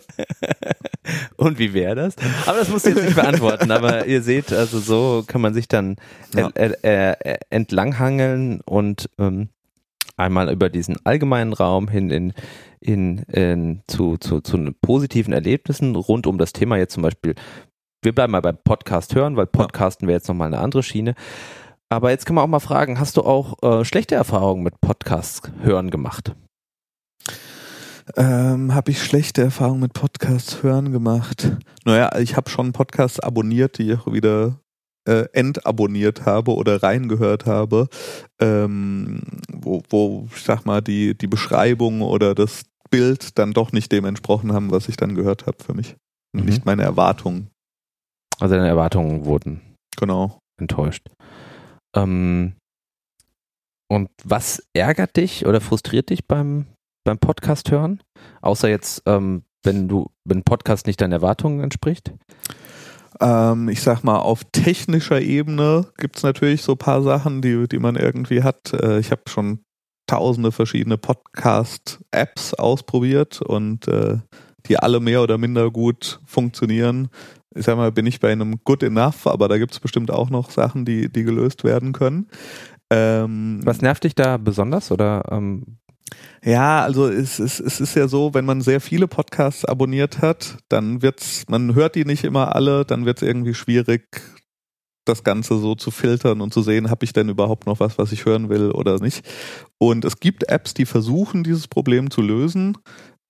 [SPEAKER 2] Und wie wäre das? Aber das musst du jetzt nicht beantworten. Aber ihr seht, also so kann man sich dann ja. äh, äh, entlanghangeln und ähm, einmal über diesen allgemeinen Raum hin in, in, in zu, zu, zu positiven Erlebnissen rund um das Thema jetzt zum Beispiel. Wir bleiben mal beim Podcast hören, weil Podcasten wäre jetzt nochmal eine andere Schiene. Aber jetzt kann man auch mal fragen, hast du auch äh, schlechte Erfahrungen mit Podcasts hören gemacht?
[SPEAKER 1] Ähm, habe ich schlechte Erfahrungen mit Podcasts hören gemacht? Naja, ich habe schon Podcasts abonniert, die ich auch wieder äh, entabonniert habe oder reingehört habe, ähm, wo, wo, ich sag mal, die, die Beschreibung oder das Bild dann doch nicht dem entsprochen haben, was ich dann gehört habe für mich. Mhm. Nicht meine Erwartungen.
[SPEAKER 2] Also deine Erwartungen wurden
[SPEAKER 1] genau
[SPEAKER 2] enttäuscht. Ähm, und was ärgert dich oder frustriert dich beim, beim Podcast hören? Außer jetzt, ähm, wenn du, wenn Podcast nicht deinen Erwartungen entspricht?
[SPEAKER 1] Ähm, ich sag mal, auf technischer Ebene gibt es natürlich so paar Sachen, die, die man irgendwie hat. Äh, ich habe schon tausende verschiedene Podcast-Apps ausprobiert und äh, die alle mehr oder minder gut funktionieren. Ich sag mal, bin ich bei einem Good Enough, aber da gibt es bestimmt auch noch Sachen, die, die gelöst werden können.
[SPEAKER 2] Ähm, Was nervt dich da besonders oder ähm,
[SPEAKER 1] ja, also es, es, es ist ja so, wenn man sehr viele Podcasts abonniert hat, dann wird's, man hört die nicht immer alle, dann wird es irgendwie schwierig, das Ganze so zu filtern und zu sehen, habe ich denn überhaupt noch was, was ich hören will oder nicht. Und es gibt Apps, die versuchen, dieses Problem zu lösen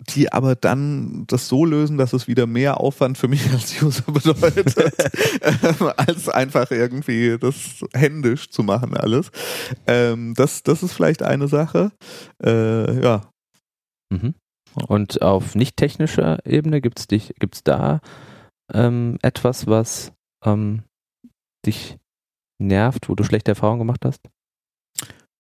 [SPEAKER 1] die aber dann das so lösen, dass es wieder mehr Aufwand für mich als User <laughs> bedeutet, als einfach irgendwie das händisch zu machen alles. Ähm, das, das ist vielleicht eine Sache. Äh, ja.
[SPEAKER 2] Mhm. Und auf nicht technischer Ebene gibt es gibt's da ähm, etwas, was ähm, dich nervt, wo du schlechte Erfahrungen gemacht hast?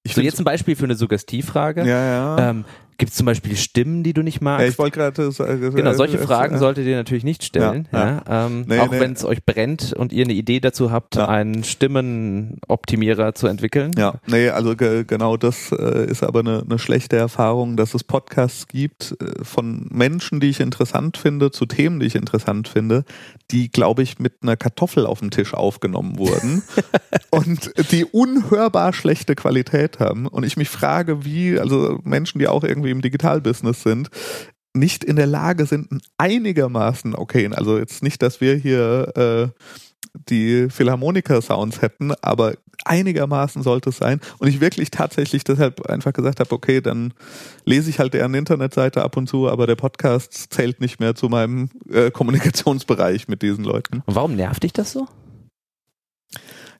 [SPEAKER 2] Ich so jetzt ein Beispiel für eine Suggestivfrage.
[SPEAKER 1] Ja, ja.
[SPEAKER 2] Ähm, Gibt es zum Beispiel Stimmen, die du nicht magst?
[SPEAKER 1] Ja, ich wollte gerade
[SPEAKER 2] äh, Genau, solche äh, Fragen äh, solltet ihr natürlich nicht stellen. Ja, ja. Ähm, nee, auch nee. wenn es euch brennt und ihr eine Idee dazu habt, einen Stimmenoptimierer zu entwickeln.
[SPEAKER 1] Ja, nee, also genau das äh, ist aber eine, eine schlechte Erfahrung, dass es Podcasts gibt äh, von Menschen, die ich interessant finde, zu Themen, die ich interessant finde, die, glaube ich, mit einer Kartoffel auf dem Tisch aufgenommen wurden <laughs> und die unhörbar schlechte Qualität haben. Und ich mich frage, wie, also Menschen, die auch irgendwie im Digitalbusiness sind, nicht in der Lage sind, einigermaßen okay, also jetzt nicht, dass wir hier äh, die Philharmoniker-Sounds hätten, aber einigermaßen sollte es sein. Und ich wirklich tatsächlich deshalb einfach gesagt habe, okay, dann lese ich halt deren Internetseite ab und zu, aber der Podcast zählt nicht mehr zu meinem äh, Kommunikationsbereich mit diesen Leuten.
[SPEAKER 2] Und warum nervt dich das so?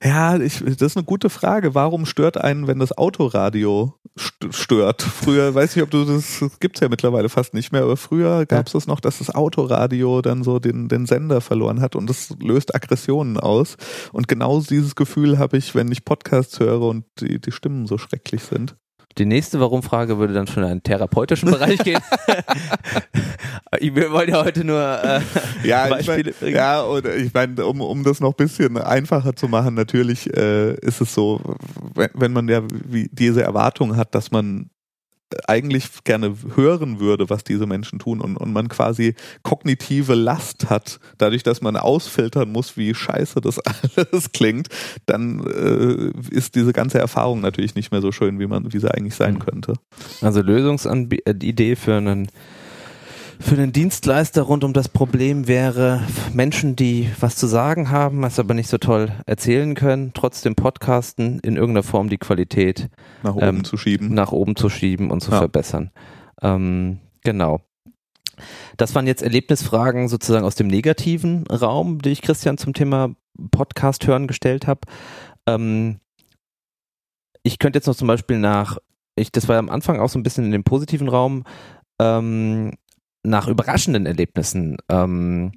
[SPEAKER 1] Ja, ich, das ist eine gute Frage. Warum stört einen, wenn das Autoradio stört? Früher, weiß ich, ob du das, das gibt's ja mittlerweile fast nicht mehr, aber früher gab es ja. das noch, dass das Autoradio dann so den, den Sender verloren hat und das löst Aggressionen aus. Und genau dieses Gefühl habe ich, wenn ich Podcasts höre und die, die Stimmen so schrecklich sind.
[SPEAKER 2] Die nächste Warum-Frage würde dann schon in einen therapeutischen Bereich gehen. <laughs> Wir wollen ja heute nur äh,
[SPEAKER 1] ja, Beispiele ich mein, Ja, und ich meine, um, um das noch ein bisschen einfacher zu machen, natürlich äh, ist es so, wenn, wenn man ja wie diese Erwartung hat, dass man eigentlich gerne hören würde, was diese Menschen tun und, und man quasi kognitive Last hat, dadurch, dass man ausfiltern muss, wie scheiße das <laughs> alles klingt, dann äh, ist diese ganze Erfahrung natürlich nicht mehr so schön, wie man, wie sie eigentlich sein mhm. könnte.
[SPEAKER 2] Also Lösungsidee für einen für den Dienstleister rund um das Problem wäre, Menschen, die was zu sagen haben, es aber nicht so toll erzählen können, trotzdem podcasten, in irgendeiner Form die Qualität
[SPEAKER 1] nach oben ähm, zu schieben.
[SPEAKER 2] Nach oben zu schieben und zu ja. verbessern. Ähm, genau. Das waren jetzt Erlebnisfragen sozusagen aus dem negativen Raum, die ich Christian zum Thema Podcast hören gestellt habe. Ähm, ich könnte jetzt noch zum Beispiel nach, ich, das war am Anfang auch so ein bisschen in dem positiven Raum, ähm, nach überraschenden Erlebnissen ähm,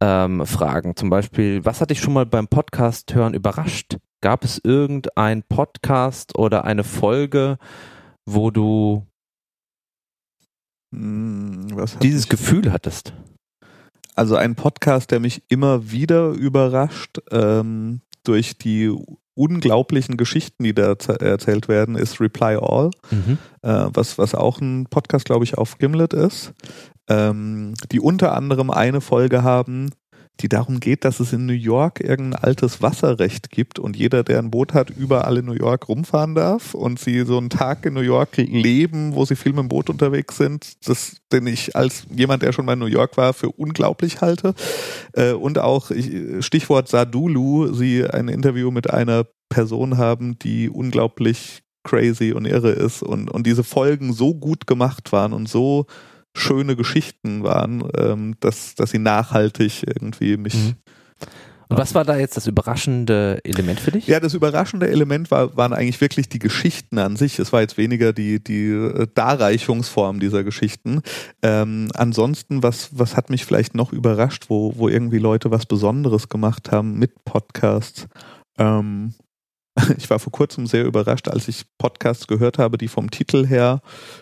[SPEAKER 2] ähm, fragen. Zum Beispiel, was hat dich schon mal beim Podcast hören überrascht? Gab es irgendein Podcast oder eine Folge, wo du hm, dieses Gefühl hattest?
[SPEAKER 1] Also ein Podcast, der mich immer wieder überrascht ähm, durch die unglaublichen Geschichten, die da erzählt werden, ist Reply All, mhm. äh, was, was auch ein Podcast, glaube ich, auf Gimlet ist, ähm, die unter anderem eine Folge haben, die darum geht, dass es in New York irgendein altes Wasserrecht gibt und jeder, der ein Boot hat, überall in New York rumfahren darf und sie so einen Tag in New York leben, wo sie viel mit dem Boot unterwegs sind, das, den ich als jemand, der schon mal in New York war, für unglaublich halte. Äh, und auch Stichwort Sadulu, sie ein Interview mit einer Person haben, die unglaublich crazy und irre ist und, und diese Folgen so gut gemacht waren und so schöne Geschichten waren, ähm, dass, dass sie nachhaltig irgendwie mich. Mhm.
[SPEAKER 2] Und was war da jetzt das überraschende Element für dich?
[SPEAKER 1] Ja, das überraschende Element war, waren eigentlich wirklich die Geschichten an sich. Es war jetzt weniger die, die äh, Darreichungsform dieser Geschichten. Ähm, ansonsten, was, was hat mich vielleicht noch überrascht, wo, wo irgendwie Leute was Besonderes gemacht haben mit Podcasts? Ähm, <laughs> ich war vor kurzem sehr überrascht, als ich Podcasts gehört habe, die vom Titel her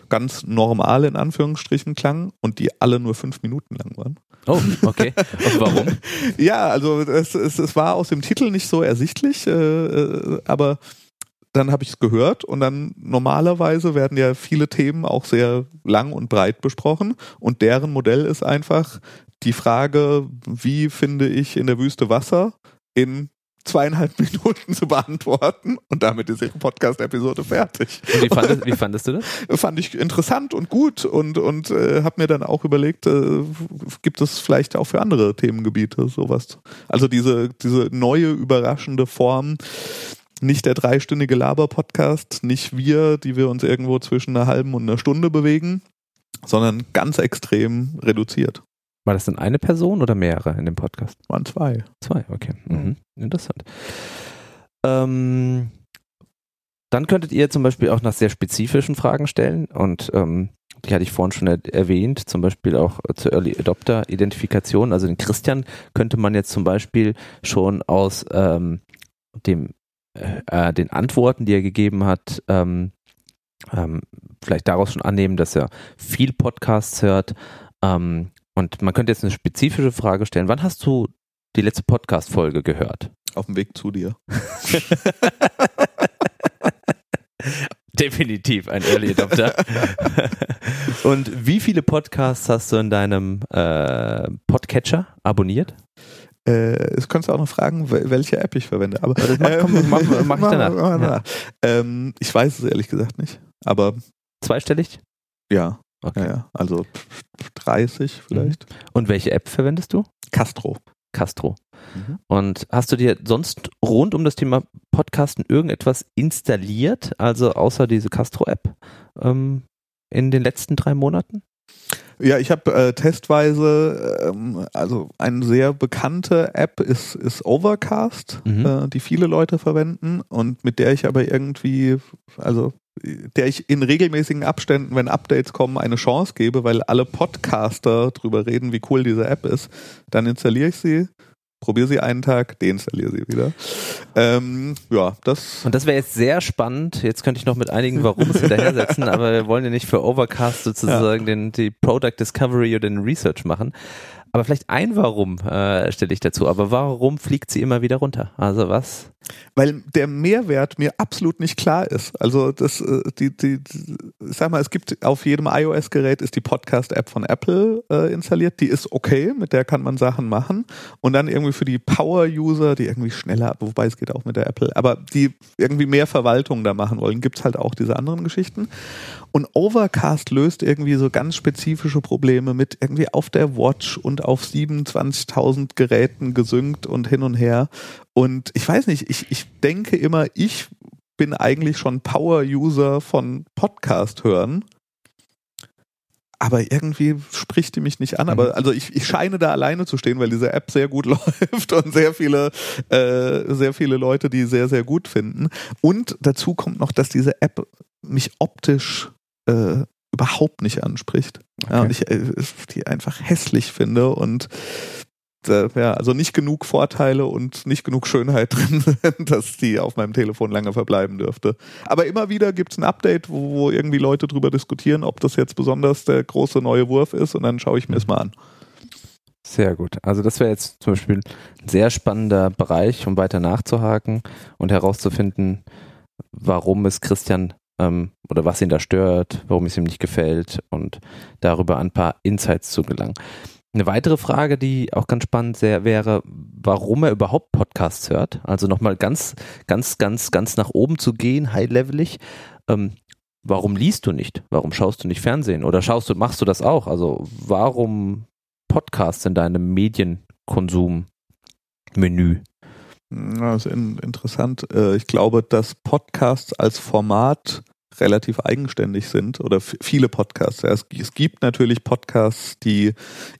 [SPEAKER 1] ganz normal in Anführungsstrichen klangen und die alle nur fünf Minuten lang waren.
[SPEAKER 2] Oh, okay. Und warum? <laughs>
[SPEAKER 1] ja, also es, es, es war aus dem Titel nicht so ersichtlich, äh, äh aber dann habe ich es gehört und dann normalerweise werden ja viele Themen auch sehr lang und breit besprochen und deren Modell ist einfach die Frage, wie finde ich in der Wüste Wasser in zweieinhalb <laughs> Minuten zu beantworten und damit ist ihre Podcast-Episode fertig.
[SPEAKER 2] Und wie fandest, wie fandest, du das? <laughs>
[SPEAKER 1] Fand ich interessant und gut und, und äh, habe mir dann auch überlegt, äh, gibt es vielleicht auch für andere Themengebiete sowas. Also diese, diese neue, überraschende Form, nicht der dreistündige Laber-Podcast, nicht wir, die wir uns irgendwo zwischen einer halben und einer Stunde bewegen, sondern ganz extrem reduziert.
[SPEAKER 2] War das denn eine Person oder mehrere in dem Podcast?
[SPEAKER 1] Waren zwei.
[SPEAKER 2] Zwei, okay. Mhm. Interessant. Ähm, dann könntet ihr zum Beispiel auch nach sehr spezifischen Fragen stellen und ähm, die hatte ich vorhin schon erwähnt, zum Beispiel auch zur Early Adopter Identifikation. Also den Christian könnte man jetzt zum Beispiel schon aus ähm, dem, äh, äh den Antworten, die er gegeben hat, ähm, ähm, vielleicht daraus schon annehmen, dass er viel Podcasts hört, ähm, und man könnte jetzt eine spezifische Frage stellen. Wann hast du die letzte Podcast-Folge gehört?
[SPEAKER 1] Auf dem Weg zu dir. <laughs>
[SPEAKER 2] Definitiv ein Early Adopter. <laughs> Und wie viele Podcasts hast du in deinem äh, Podcatcher abonniert?
[SPEAKER 1] Äh, es könntest du auch noch fragen, welche App ich verwende. Aber
[SPEAKER 2] das mach, komm, mach, mach, ich <laughs> danach. Mach,
[SPEAKER 1] ja. ähm, ich weiß es ehrlich gesagt nicht. Aber
[SPEAKER 2] zweistellig?
[SPEAKER 1] Ja. Okay. Ja, ja. Also 30 vielleicht.
[SPEAKER 2] Mhm. Und welche App verwendest du?
[SPEAKER 1] Castro.
[SPEAKER 2] Castro. Mhm. Und hast du dir sonst rund um das Thema Podcasten irgendetwas installiert, also außer diese Castro-App ähm, in den letzten drei Monaten?
[SPEAKER 1] Ja, ich habe äh, testweise, ähm, also eine sehr bekannte App ist, ist Overcast, mhm. äh, die viele Leute verwenden und mit der ich aber irgendwie, also der ich in regelmäßigen Abständen, wenn Updates kommen, eine Chance gebe, weil alle Podcaster drüber reden, wie cool diese App ist. Dann installiere ich sie, probiere sie einen Tag, deinstalliere sie wieder. Ähm, ja, das.
[SPEAKER 2] Und das wäre jetzt sehr spannend. Jetzt könnte ich noch mit einigen Warums hinterhersetzen, aber wir wollen ja nicht für Overcast sozusagen ja. den, die Product Discovery oder den Research machen. Aber vielleicht ein Warum äh, stelle ich dazu. Aber warum fliegt sie immer wieder runter? Also was?
[SPEAKER 1] Weil der Mehrwert mir absolut nicht klar ist. Also das, äh, die, die, ich sag mal, es gibt auf jedem iOS-Gerät ist die Podcast-App von Apple äh, installiert. Die ist okay, mit der kann man Sachen machen. Und dann irgendwie für die Power-User, die irgendwie schneller, wobei es geht auch mit der Apple, aber die irgendwie mehr Verwaltung da machen wollen, gibt's halt auch diese anderen Geschichten. Und Overcast löst irgendwie so ganz spezifische Probleme mit irgendwie auf der Watch und auf 27.000 Geräten gesynkt und hin und her. Und ich weiß nicht, ich, ich denke immer, ich bin eigentlich schon Power-User von Podcast hören. Aber irgendwie spricht die mich nicht an. Aber mhm. also ich, ich scheine da alleine zu stehen, weil diese App sehr gut <laughs> läuft und sehr viele, äh, sehr viele Leute die sehr, sehr gut finden. Und dazu kommt noch, dass diese App mich optisch äh, überhaupt nicht anspricht. Okay. Ja, und ich äh, die einfach hässlich finde und äh, ja, also nicht genug Vorteile und nicht genug Schönheit <laughs> drin sind, dass die auf meinem Telefon lange verbleiben dürfte. Aber immer wieder gibt es ein Update, wo, wo, irgendwie Leute drüber diskutieren, ob das jetzt besonders der große neue Wurf ist und dann schaue ich mir es mal an.
[SPEAKER 2] Sehr gut. Also das wäre jetzt zum Beispiel ein sehr spannender Bereich, um weiter nachzuhaken und herauszufinden, warum es Christian ähm, oder was ihn da stört, warum es ihm nicht gefällt und darüber ein paar Insights zu gelangen. Eine weitere Frage, die auch ganz spannend wäre, warum er überhaupt Podcasts hört. Also nochmal ganz, ganz, ganz, ganz nach oben zu gehen, high-levelig. Ähm, warum liest du nicht? Warum schaust du nicht Fernsehen? Oder schaust du, machst du das auch? Also warum Podcasts in deinem Medienkonsummenü?
[SPEAKER 1] Das ist interessant. Äh, ich glaube, dass Podcasts als Format relativ eigenständig sind oder viele Podcasts. Es, es, gibt natürlich Podcasts, die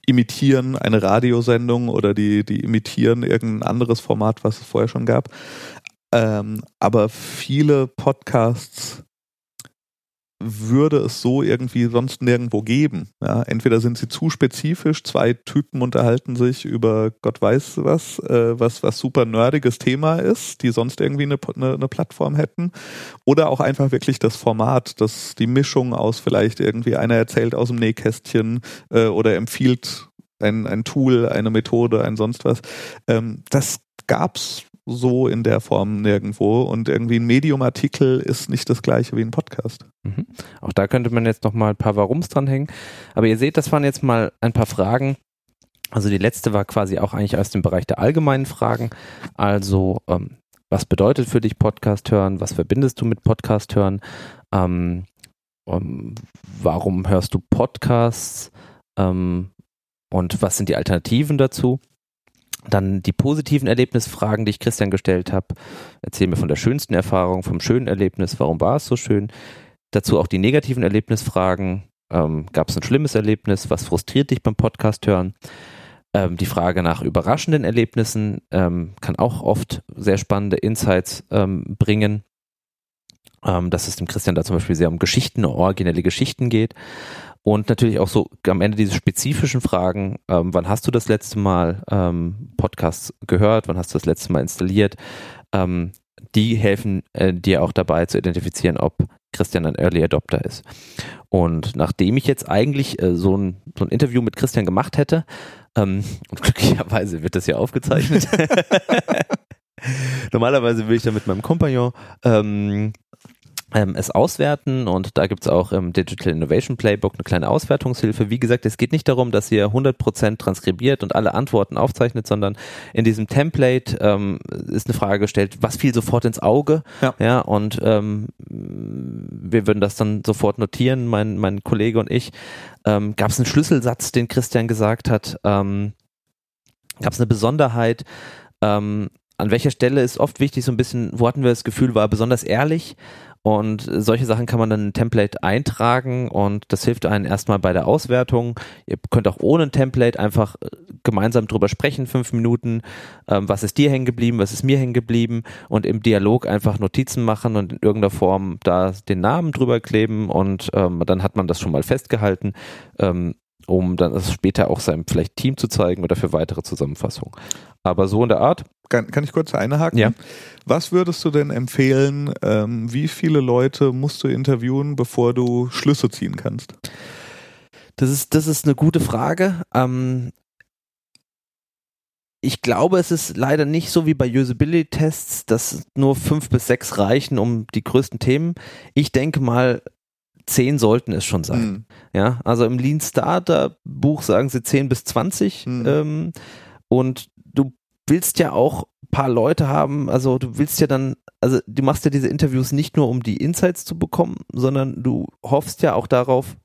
[SPEAKER 1] imitieren eine Radiosendung oder die, die imitieren irgendein anderes Format, was es vorher schon gab. Ähm, aber viele Podcasts würde es so irgendwie sonst nirgendwo geben. Ja, entweder sind sie zu spezifisch, zwei Typen unterhalten sich über Gott weiß was, äh, was, was super nerdiges Thema ist, die sonst irgendwie eine, eine, eine, Plattform hätten. Oder auch einfach wirklich das Format, das die Mischung aus vielleicht irgendwie einer erzählt aus dem Nähkästchen äh, oder empfiehlt ein, ein Tool, eine Methode, ein sonst was. Ähm, das gab's so in der Form nirgendwo und irgendwie ein Medium-Artikel ist nicht das gleiche wie ein Podcast.
[SPEAKER 2] Mhm. Auch da könnte man jetzt noch mal ein paar Warums dranhängen. Aber ihr seht, das waren jetzt mal ein paar Fragen. Also die letzte war quasi auch eigentlich aus dem Bereich der allgemeinen Fragen. Also ähm, was bedeutet für dich Podcast hören? Was verbindest du mit Podcast hören? Ähm, ähm, warum hörst du Podcasts? Ähm, und was sind die Alternativen dazu? Dann die positiven Erlebnisfragen, die ich Christian gestellt habe. Erzähl mir von der schönsten Erfahrung, vom schönen Erlebnis, warum war es so schön. Dazu auch die negativen Erlebnisfragen. Ähm, Gab es ein schlimmes Erlebnis? Was frustriert dich beim Podcast hören? Ähm, die Frage nach überraschenden Erlebnissen ähm, kann auch oft sehr spannende Insights ähm, bringen. Ähm, dass es dem Christian da zum Beispiel sehr um Geschichten, originelle Geschichten geht. Und natürlich auch so am Ende diese spezifischen Fragen, ähm, wann hast du das letzte Mal ähm, Podcasts gehört, wann hast du das letzte Mal installiert, ähm, die helfen äh, dir auch dabei zu identifizieren, ob Christian ein Early Adopter ist. Und nachdem ich jetzt eigentlich äh, so, ein, so ein Interview mit Christian gemacht hätte, ähm, <laughs> und glücklicherweise wird das ja aufgezeichnet, <laughs> <laughs> normalerweise will ich dann mit meinem Kompagnon ähm, es auswerten und da gibt es auch im Digital Innovation Playbook eine kleine Auswertungshilfe. Wie gesagt, es geht nicht darum, dass ihr 100% transkribiert und alle Antworten aufzeichnet, sondern in diesem Template ähm, ist eine Frage gestellt, was fiel sofort ins Auge? Ja, ja und ähm, wir würden das dann sofort notieren, mein, mein Kollege und ich. Ähm, Gab es einen Schlüsselsatz, den Christian gesagt hat? Ähm, Gab es eine Besonderheit? Ähm, an welcher Stelle ist oft wichtig, so ein bisschen, wo hatten wir das Gefühl, war besonders ehrlich und solche Sachen kann man dann in ein Template eintragen und das hilft einem erstmal bei der Auswertung. Ihr könnt auch ohne ein Template einfach äh, gemeinsam drüber sprechen, fünf Minuten, ähm, was ist dir hängen geblieben, was ist mir hängen geblieben und im Dialog einfach Notizen machen und in irgendeiner Form da den Namen drüber kleben und ähm, dann hat man das schon mal festgehalten. Ähm, um dann das später auch seinem vielleicht Team zu zeigen oder für weitere Zusammenfassungen. Aber so in der Art.
[SPEAKER 1] Kann, kann ich kurz einhaken?
[SPEAKER 2] Ja.
[SPEAKER 1] Was würdest du denn empfehlen, ähm, wie viele Leute musst du interviewen, bevor du Schlüsse ziehen kannst?
[SPEAKER 2] Das ist, das ist eine gute Frage. Ähm, ich glaube, es ist leider nicht so wie bei Usability-Tests, dass nur fünf bis sechs reichen um die größten Themen. Ich denke mal, zehn sollten es schon sein. Mhm. Ja, also im Lean Starter Buch sagen sie zehn bis zwanzig. Mhm. Ähm, und du willst ja auch ein paar Leute haben, also du willst ja dann, also du machst ja diese Interviews nicht nur, um die Insights zu bekommen, sondern du hoffst ja auch darauf,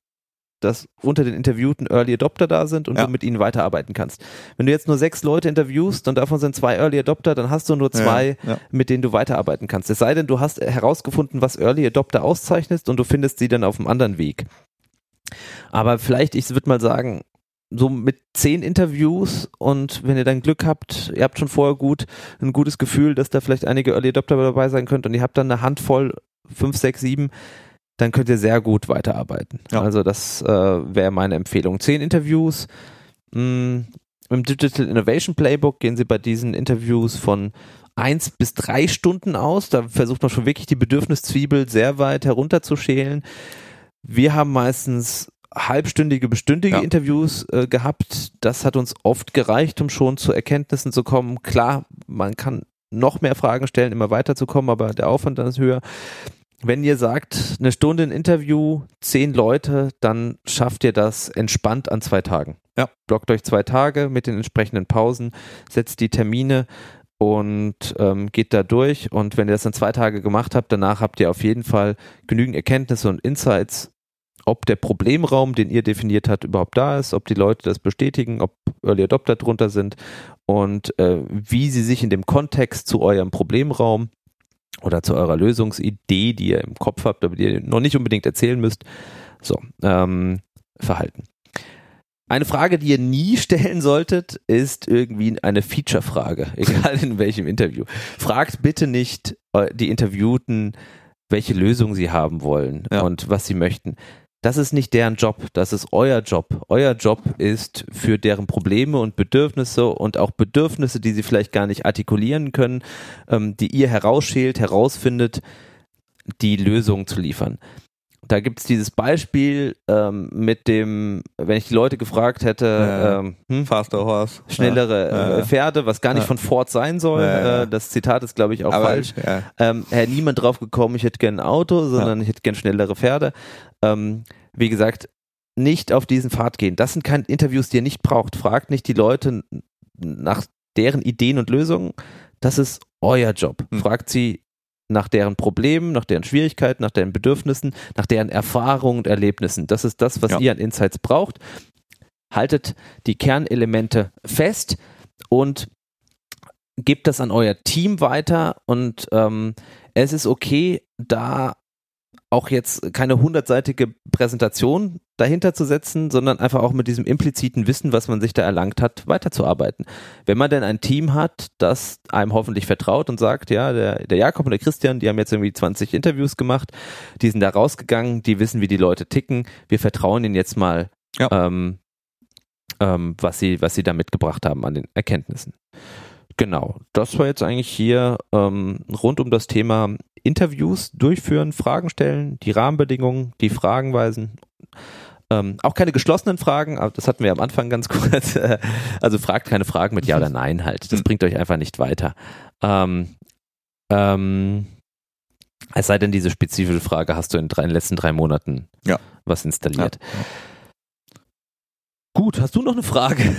[SPEAKER 2] dass unter den Interviewten Early Adopter da sind und ja. du mit ihnen weiterarbeiten kannst. Wenn du jetzt nur sechs Leute interviewst und davon sind zwei Early Adopter, dann hast du nur zwei, ja, ja. mit denen du weiterarbeiten kannst. Es sei denn, du hast herausgefunden, was Early Adopter auszeichnet und du findest sie dann auf einem anderen Weg. Aber vielleicht, ich würde mal sagen, so mit zehn Interviews und wenn ihr dann Glück habt, ihr habt schon vorher gut ein gutes Gefühl, dass da vielleicht einige Early Adopter dabei sein könnt und ihr habt dann eine Handvoll, fünf, sechs, sieben, dann könnt ihr sehr gut weiterarbeiten. Ja. Also das äh, wäre meine Empfehlung. Zehn Interviews. Mh, mm, Im Digital Innovation Playbook gehen sie bei diesen Interviews von eins bis drei Stunden aus. Da versucht man schon wirklich die Bedürfniszwiebel sehr weit herunterzuschälen. Wir haben meistens halbstündige, bestündige ja. Interviews äh, gehabt. Das hat uns oft gereicht, um schon zu Erkenntnissen zu kommen. Klar, man kann noch mehr Fragen stellen, immer weiterzukommen, aber der Aufwand dann ist höher. Wenn ihr sagt, eine Stunde ein Interview, zehn Leute, dann schafft ihr das entspannt an zwei Tagen.
[SPEAKER 1] Ja.
[SPEAKER 2] Blockt euch zwei Tage mit den entsprechenden Pausen, setzt die Termine und ähm, geht da durch. Und wenn ihr das in zwei Tage gemacht habt, danach habt ihr auf jeden Fall genügend Erkenntnisse und Insights, ob der Problemraum, den ihr definiert habt, überhaupt da ist, ob die Leute das bestätigen, ob Early Adopter drunter sind und äh, wie sie sich in dem Kontext zu eurem Problemraum oder zu eurer Lösungsidee, die ihr im Kopf habt, aber die ihr noch nicht unbedingt erzählen müsst, so ähm, verhalten. Eine Frage, die ihr nie <laughs> stellen solltet, ist irgendwie eine Feature-Frage, <laughs> egal in welchem Interview. Fragt bitte nicht äh, die Interviewten, welche Lösung sie haben wollen
[SPEAKER 1] Ja.
[SPEAKER 2] und was sie möchten. Das ist nicht deren Job, das ist euer Job. Euer Job ist für deren Probleme und Bedürfnisse und auch Bedürfnisse, die sie vielleicht gar nicht artikulieren können, ähm, die ihr herausschält, herausfindet, die Lösung zu liefern. Da gibt es dieses Beispiel ähm, mit dem, wenn ich die Leute gefragt hätte,
[SPEAKER 1] Ja.
[SPEAKER 2] ähm, hm,
[SPEAKER 1] Faster Horse.
[SPEAKER 2] schnellere
[SPEAKER 1] Ja.
[SPEAKER 2] äh, Pferde, was gar nicht
[SPEAKER 1] Ja.
[SPEAKER 2] von Ford sein soll.
[SPEAKER 1] Ja, ja.
[SPEAKER 2] Äh, das Zitat ist, glaube ich, auch
[SPEAKER 1] Aber
[SPEAKER 2] falsch.
[SPEAKER 1] Ja.
[SPEAKER 2] Ähm, Herr niemand drauf gekommen, ich hätte gern ein Auto, sondern ich hätte gern schnellere Pferde. Ähm, wie gesagt, nicht auf diesen Pfad gehen. Das sind keine Interviews, die ihr nicht braucht. Fragt nicht die Leute nach deren Ideen und Lösungen. Das ist euer Job.
[SPEAKER 1] Hm.
[SPEAKER 2] Fragt sie nach deren Problemen, nach deren Schwierigkeiten, nach deren Bedürfnissen, nach deren Erfahrungen und Erlebnissen. Das ist das, was
[SPEAKER 1] Ja.
[SPEAKER 2] ihr an Insights braucht. Haltet die Kernelemente fest und gebt das an euer Team weiter und ähm, es ist okay, da auch jetzt keine hundertseitige Präsentation dahinter zu setzen, sondern einfach auch mit diesem impliziten Wissen, was man sich da erlangt hat, weiterzuarbeiten. Wenn man denn ein Team hat, das einem hoffentlich vertraut und sagt, ja, der, der Jakob und der Christian, die haben jetzt irgendwie 20 Interviews gemacht, die sind da rausgegangen, die wissen, wie die Leute ticken, wir vertrauen ihnen jetzt mal,
[SPEAKER 1] Ja.
[SPEAKER 2] ähm, ähm, was, sie, was sie da mitgebracht haben an den Erkenntnissen. Genau, das war jetzt eigentlich hier ähm, rund um das Thema Interviews durchführen, Fragen stellen, die Rahmenbedingungen, die Fragen weisen. Ähm, auch keine geschlossenen Fragen, aber das hatten wir am Anfang ganz <laughs> kurz. Äh, Also fragt keine Fragen mit Ja oder Nein halt. Das bringt euch einfach nicht weiter. Ähm, ähm, es sei denn, diese spezifische Frage hast du in, drei, in den letzten drei Monaten
[SPEAKER 1] Ja.
[SPEAKER 2] was installiert. Gut, hast du noch eine Frage?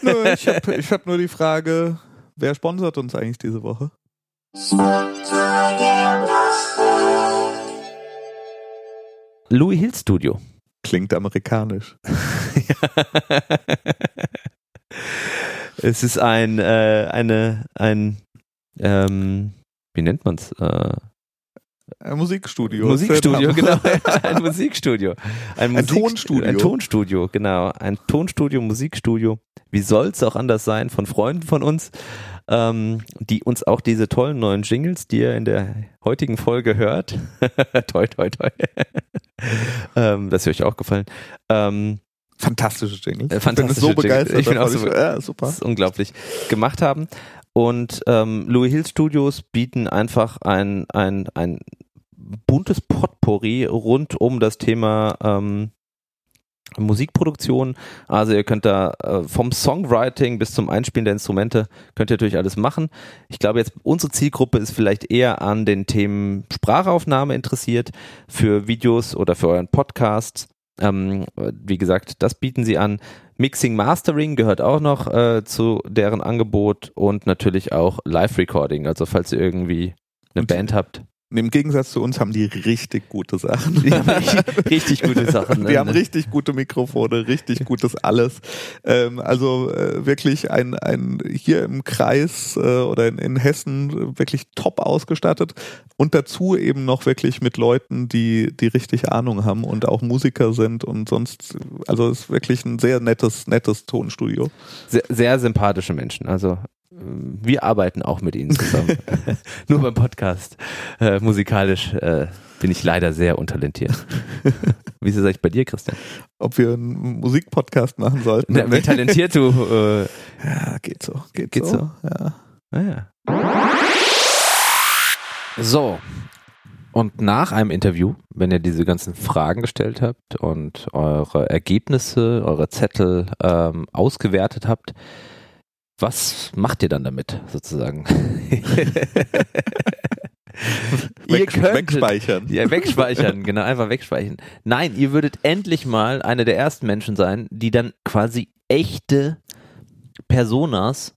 [SPEAKER 1] Nö, ich <laughs> habe ich hab nur die Frage, wer sponsert uns eigentlich diese Woche?
[SPEAKER 2] Louis Hill Studio.
[SPEAKER 1] Klingt amerikanisch. <laughs>
[SPEAKER 2] es ist ein, äh, eine, ein, ähm, wie nennt man's? Äh,
[SPEAKER 1] Ein Musikstudio.
[SPEAKER 2] Musikstudio, genau. <laughs> Ein Musikstudio. Ein,
[SPEAKER 1] Ein
[SPEAKER 2] Musik-
[SPEAKER 1] Tonstudio.
[SPEAKER 2] Ein Tonstudio, genau. Ein Tonstudio, Musikstudio. Wie soll's auch anders sein von Freunden von uns, ähm, die uns auch diese tollen neuen Jingles, die ihr in der heutigen Folge hört, <laughs> toi, toi, toi, <laughs> ähm, das ist euch auch gefallen, ähm,
[SPEAKER 1] Fantastische Jingle.
[SPEAKER 2] Äh,
[SPEAKER 1] Ich bin
[SPEAKER 2] fantastische
[SPEAKER 1] so
[SPEAKER 2] Jingle.
[SPEAKER 1] begeistert.
[SPEAKER 2] Ich bin auch so-
[SPEAKER 1] ja, super.
[SPEAKER 2] das ist unglaublich gemacht haben. Und ähm, Louis Hill Studios bieten einfach ein, ein, ein buntes Potpourri rund um das Thema ähm, Musikproduktion. Also ihr könnt da äh, vom Songwriting bis zum Einspielen der Instrumente könnt ihr natürlich alles machen. Ich glaube jetzt unsere Zielgruppe ist vielleicht eher an den Themen Sprachaufnahme interessiert für Videos oder für euren Podcast. Ähm, wie gesagt, das bieten sie an. Mixing Mastering gehört auch noch äh, zu deren Angebot und natürlich auch Live Recording. Also falls ihr irgendwie eine
[SPEAKER 1] Und-
[SPEAKER 2] Band habt.
[SPEAKER 1] Im Gegensatz zu uns haben die richtig gute Sachen.
[SPEAKER 2] Die haben richtig, richtig gute <laughs> Sachen.
[SPEAKER 1] Die haben richtig gute Mikrofone, richtig gutes alles. Ähm, also äh, wirklich ein, ein hier im Kreis äh, oder in, in Hessen wirklich top ausgestattet und dazu eben noch wirklich mit Leuten, die die richtig Ahnung haben und auch Musiker sind und sonst, also es ist wirklich ein sehr nettes, nettes Tonstudio.
[SPEAKER 2] sehr, sehr sympathische Menschen. Also wir arbeiten auch mit ihnen zusammen. <laughs> Nur beim Podcast. Äh, musikalisch äh, bin ich leider sehr untalentiert. <laughs> Wie ist es eigentlich bei dir, Christian?
[SPEAKER 1] Ob wir einen Musikpodcast machen sollten?
[SPEAKER 2] Na, wie talentiert du? Äh,
[SPEAKER 1] Ja, geht so. Geht,
[SPEAKER 2] Geht
[SPEAKER 1] so.
[SPEAKER 2] so?
[SPEAKER 1] Ja.
[SPEAKER 2] naja. So. Und nach einem Interview, wenn ihr diese ganzen Fragen gestellt habt und eure Ergebnisse, eure Zettel ähm, ausgewertet habt, was macht ihr dann damit sozusagen? <laughs> ihr könntet,
[SPEAKER 1] wegspeichern.
[SPEAKER 2] Ja, wegspeichern, <laughs> genau, einfach wegspeichern. Nein, ihr würdet endlich mal eine der ersten Menschen sein, die dann quasi echte Personas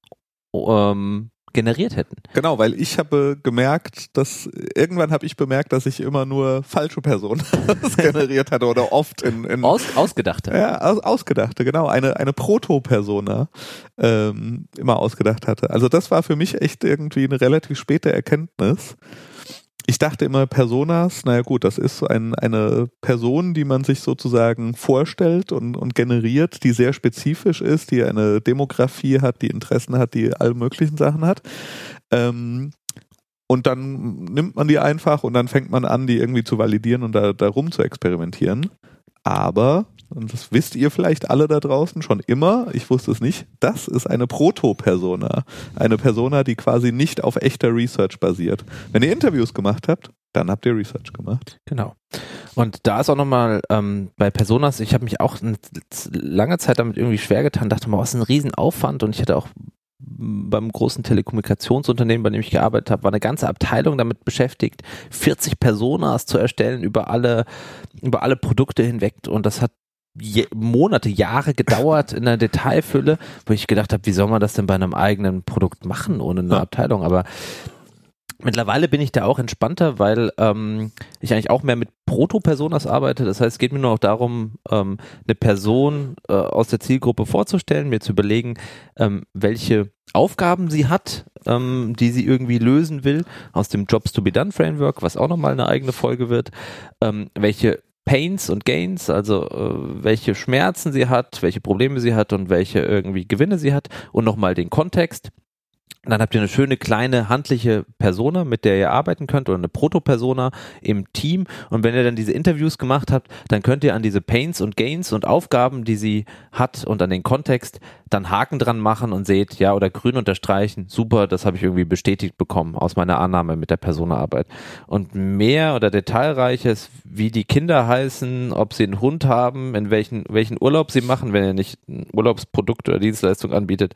[SPEAKER 2] ähm, generiert hätten.
[SPEAKER 1] Genau, weil ich habe gemerkt, dass irgendwann habe ich bemerkt, dass ich immer nur falsche Personen <laughs> generiert hatte oder oft in, in
[SPEAKER 2] Aus, ausgedachte.
[SPEAKER 1] Ja, aus, ausgedachte, genau, eine eine Proto-Persona ähm, immer ausgedacht hatte. Also das war für mich echt irgendwie eine relativ späte Erkenntnis ich dachte immer, Personas, naja gut, das ist ein, eine Person, die man sich sozusagen vorstellt und, und generiert, die sehr spezifisch ist, die eine Demografie hat, die Interessen hat, die alle möglichen Sachen hat. Ähm, und dann nimmt man die einfach und dann fängt man an, die irgendwie zu validieren und da, da rum zu experimentieren. Aber und das wisst ihr vielleicht alle da draußen schon immer, ich wusste es nicht, das ist eine Proto-Persona. Eine Persona, die quasi nicht auf echter Research basiert. Wenn ihr Interviews gemacht habt, dann habt ihr Research gemacht.
[SPEAKER 2] Genau. Und da ist auch nochmal ähm, bei Personas, ich habe mich auch eine lange Zeit damit irgendwie schwer getan, dachte mal, was ist ein Riesenaufwand und ich hatte auch beim großen Telekommunikationsunternehmen, bei dem ich gearbeitet habe, war eine ganze Abteilung damit beschäftigt, 40 Personas zu erstellen über alle, über alle Produkte hinweg. Und das hat je, Monate, Jahre gedauert in der Detailfülle, wo ich gedacht habe, wie soll man das denn bei einem eigenen Produkt machen ohne eine ja. Abteilung? Aber Mittlerweile bin ich da auch entspannter, weil ähm, ich eigentlich auch mehr mit Proto-Personas arbeite. Das heißt, es geht mir nur auch darum, ähm, eine Person äh, aus der Zielgruppe vorzustellen, mir zu überlegen, ähm, welche Aufgaben sie hat, ähm, die sie irgendwie lösen will, aus dem Jobs to be Done Framework, was auch nochmal eine eigene Folge wird, ähm, welche Pains und Gains, also äh, welche Schmerzen sie hat, welche Probleme sie hat und welche irgendwie Gewinne sie hat und nochmal den Kontext. Dann habt ihr eine schöne kleine handliche Persona, mit der ihr arbeiten könnt oder eine Proto-Persona im Team. Und wenn ihr dann diese Interviews gemacht habt, dann könnt ihr an diese Pains und Gains und Aufgaben, die sie hat und an den Kontext dann Haken dran machen und seht, ja, oder grün unterstreichen. Super, das habe ich irgendwie bestätigt bekommen aus meiner Annahme mit der Personaarbeit. Und mehr oder detailreiches, wie die Kinder heißen, ob sie einen Hund haben, in welchen, welchen Urlaub sie machen, wenn ihr nicht ein Urlaubsprodukt oder Dienstleistung anbietet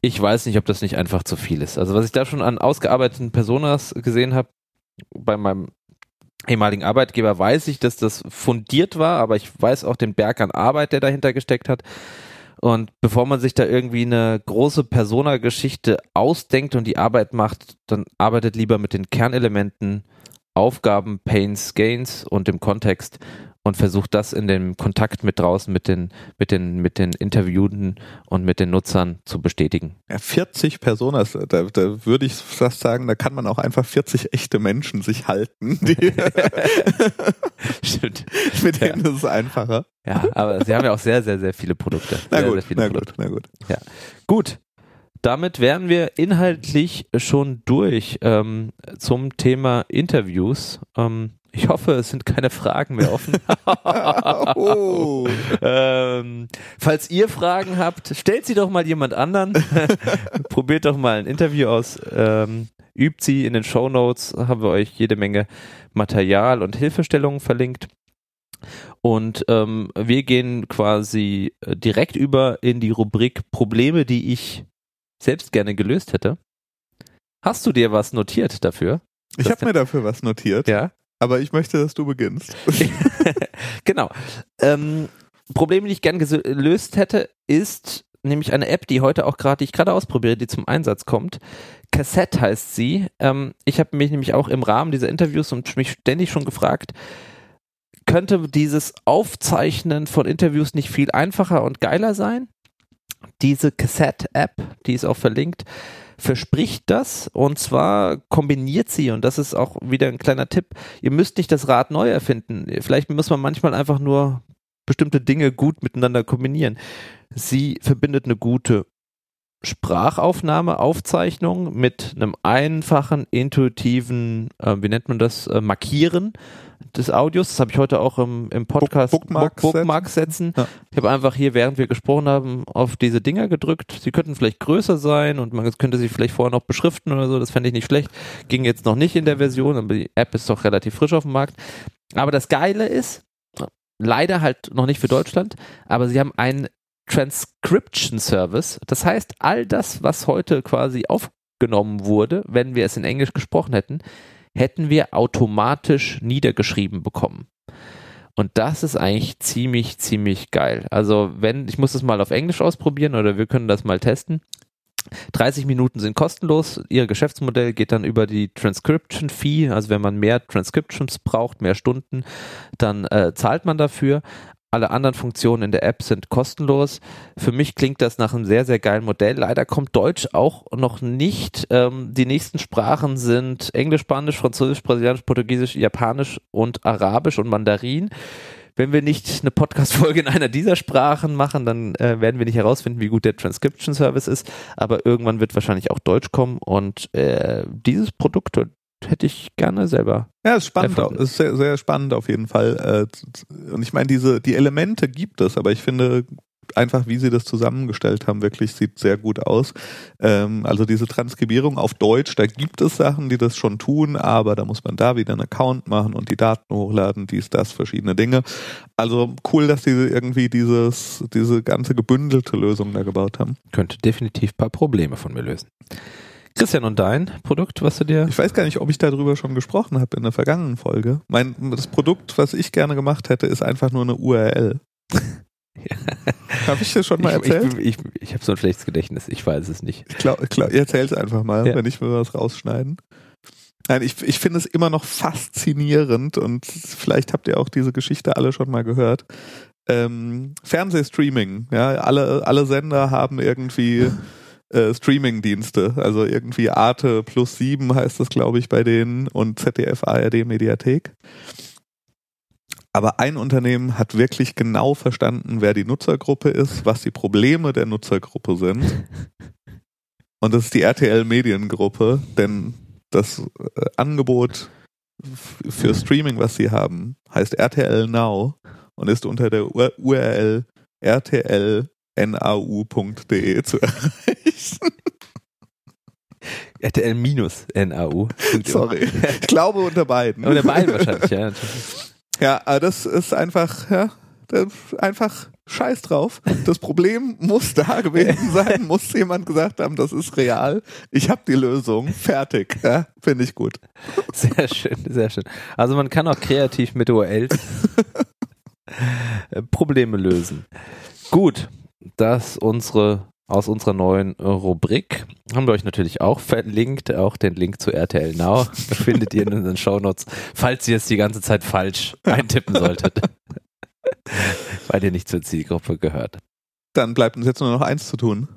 [SPEAKER 2] ich weiß nicht, ob das nicht einfach zu viel ist. Also was ich da schon an ausgearbeiteten Personas gesehen habe, bei meinem ehemaligen Arbeitgeber weiß ich, dass das fundiert war, aber ich weiß auch den Berg an Arbeit, der dahinter gesteckt hat. Und bevor man sich da irgendwie eine große Persona-Geschichte ausdenkt und die Arbeit macht, dann arbeitet lieber mit den Kernelementen, Aufgaben, Pains, Gains und dem Kontext und versucht das in dem Kontakt mit draußen mit den mit den mit den Interviewten und mit den Nutzern zu bestätigen.
[SPEAKER 1] Ja, 40 Personen, da, da würde ich fast sagen, da kann man auch einfach 40 echte Menschen sich halten. <laughs>
[SPEAKER 2] Stimmt. <laughs>
[SPEAKER 1] Mit denen ja. ist es einfacher.
[SPEAKER 2] Ja, aber sie haben ja auch sehr sehr sehr viele Produkte.
[SPEAKER 1] Na
[SPEAKER 2] sehr,
[SPEAKER 1] gut,
[SPEAKER 2] sehr viele
[SPEAKER 1] na
[SPEAKER 2] Produkte.
[SPEAKER 1] gut, na gut.
[SPEAKER 2] Ja, gut. Damit wären wir inhaltlich schon durch ähm, zum Thema Interviews. Ähm, ich hoffe, es sind keine Fragen mehr offen. <laughs> oh. ähm, falls ihr Fragen habt, stellt sie doch mal jemand anderen. <laughs> Probiert doch mal ein Interview aus. Ähm, übt sie in den Show Notes. Haben wir euch jede Menge Material und Hilfestellungen verlinkt. Und ähm, wir gehen quasi äh, direkt über in die Rubrik Probleme, die ich selbst gerne gelöst hätte. Hast du dir was notiert dafür?
[SPEAKER 1] Ich habe mir dafür was notiert.
[SPEAKER 2] Ja.
[SPEAKER 1] Aber ich möchte, dass du beginnst. <laughs> <laughs>
[SPEAKER 2] genau. Ähm, Problem, die ich gern gelöst hätte, ist nämlich eine App, die heute auch gerade, die ich gerade ausprobiere, die zum Einsatz kommt. Cassette heißt sie. Ähm, ich habe mich nämlich auch im Rahmen dieser Interviews und mich ständig schon gefragt, könnte dieses Aufzeichnen von Interviews nicht viel einfacher und geiler sein? Diese Cassette-App, die ist auch verlinkt, verspricht das und zwar kombiniert sie und das ist auch wieder ein kleiner Tipp. Ihr müsst nicht das Rad neu erfinden. Vielleicht muss man manchmal einfach nur bestimmte Dinge gut miteinander kombinieren. Sie verbindet eine gute Sprachaufnahme, Aufzeichnung mit einem einfachen, intuitiven, äh, wie nennt man das, äh, Markieren des Audios. Das habe ich heute auch im, im Podcast
[SPEAKER 1] Bookmarks,
[SPEAKER 2] Bookmarks setzen. Ja. Ich habe einfach hier, während wir gesprochen haben, auf diese Dinger gedrückt. Sie könnten vielleicht größer sein und man könnte sie vielleicht vorher noch beschriften oder so. Das fände ich nicht schlecht. Ging jetzt noch nicht in der Version, aber die App ist doch relativ frisch auf dem Markt. Aber das Geile ist, leider halt noch nicht für Deutschland, aber sie haben einen Transcription Service. Das heißt, all das, was heute quasi aufgenommen wurde, wenn wir es in Englisch gesprochen hätten, hätten wir automatisch niedergeschrieben bekommen. Und das ist eigentlich ziemlich, ziemlich geil. Also wenn, ich muss das mal auf Englisch ausprobieren oder wir können das mal testen. 30 Minuten sind kostenlos. Ihr Geschäftsmodell geht dann über die Transcription Fee. Also wenn man mehr Transcriptions braucht, mehr Stunden, dann äh, zahlt man dafür. Alle anderen Funktionen in der App sind kostenlos. Für mich klingt das nach einem sehr, sehr geilen Modell. Leider kommt Deutsch auch noch nicht. Ähm, die nächsten Sprachen sind Englisch, Spanisch, Französisch, Brasilianisch, Portugiesisch, Japanisch und Arabisch und Mandarin. Wenn wir nicht eine Podcast-Folge in einer dieser Sprachen machen, dann äh, werden wir nicht herausfinden, wie gut der Transcription Service ist. Aber irgendwann wird wahrscheinlich auch Deutsch kommen und äh, dieses Produkt hätte ich gerne selber.
[SPEAKER 1] Ja, ist spannend, erfunden. ist sehr, sehr spannend auf jeden Fall. Äh, und ich meine, diese, die Elemente gibt es, aber ich finde einfach, wie sie das zusammengestellt haben, wirklich sieht sehr gut aus. Ähm, also diese Transkribierung auf Deutsch, da gibt es Sachen, die das schon tun, aber da muss man da wieder einen Account machen und die Daten hochladen, dies, das, verschiedene Dinge. Also cool, dass sie irgendwie dieses, diese ganze gebündelte Lösung da gebaut haben.
[SPEAKER 2] Könnte definitiv ein paar Probleme von mir lösen. Christian, und dein Produkt, was du dir.
[SPEAKER 1] Ich weiß gar nicht, ob ich darüber schon gesprochen habe in der vergangenen Folge. Mein, das Produkt, was ich gerne gemacht hätte, ist einfach nur eine URL. Ja. <laughs> Habe ich dir schon mal erzählt?
[SPEAKER 2] Ich, ich, ich, ich habe so ein schlechtes Gedächtnis, ich weiß es nicht.
[SPEAKER 1] Ich glaube, glaub, erzähl es einfach mal, ja. wenn ich mir was rausschneiden. Nein, ich, ich finde es immer noch faszinierend und vielleicht habt ihr auch diese Geschichte alle schon mal gehört. Ähm, Fernsehstreaming, ja, alle, alle Sender haben irgendwie äh, Streaming-Dienste. Also irgendwie Arte plus sieben heißt das, glaube ich, bei denen und ZDF ARD Mediathek. Aber ein Unternehmen hat wirklich genau verstanden, wer die Nutzergruppe ist, was die Probleme der Nutzergruppe sind. <laughs> Und das ist die RTL Mediengruppe, denn das äh, Angebot für Streaming, was sie haben, heißt RTL Now und ist unter der URL RTL nau.de zu erreichen.
[SPEAKER 2] RTL-NAU.
[SPEAKER 1] Sorry. Ich glaube unter beiden.
[SPEAKER 2] Unter beiden wahrscheinlich, ja.
[SPEAKER 1] Ja, aber das ist einfach, ja, einfach scheiß drauf. Das Problem muss da gewesen sein, muss jemand gesagt haben, das ist real. Ich habe die Lösung. Fertig. Ja, finde ich gut.
[SPEAKER 2] Sehr schön, sehr schön. Also man kann auch kreativ mit URLs <laughs> Probleme lösen. Gut, dass unsere aus unserer neuen Rubrik haben wir euch natürlich auch verlinkt, auch den Link zu RTL Now <laughs> findet ihr in unseren Shownotes, falls ihr es die ganze Zeit falsch eintippen solltet, <laughs> weil ihr nicht zur Zielgruppe gehört.
[SPEAKER 1] Dann bleibt uns jetzt nur noch eins zu tun.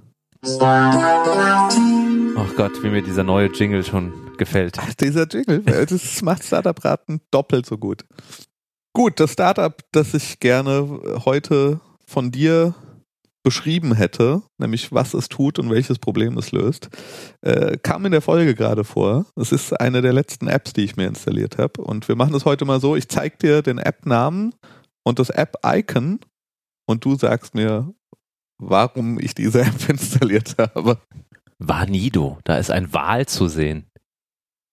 [SPEAKER 2] Ach Gott, wie mir dieser neue Jingle schon gefällt.
[SPEAKER 1] Ach, dieser Jingle, das macht Startup-Raten doppelt so gut. Gut, das Startup, das ich gerne heute von dir beschrieben hätte, nämlich was es tut und welches Problem es löst, äh, kam in der Folge gerade vor. Es ist eine der letzten Apps, die ich mir installiert habe. Und wir machen es heute mal so, ich zeige dir den App-Namen und das App-Icon und du sagst mir, warum ich diese <laughs> App installiert habe.
[SPEAKER 2] Vanido, da ist ein Wal zu sehen.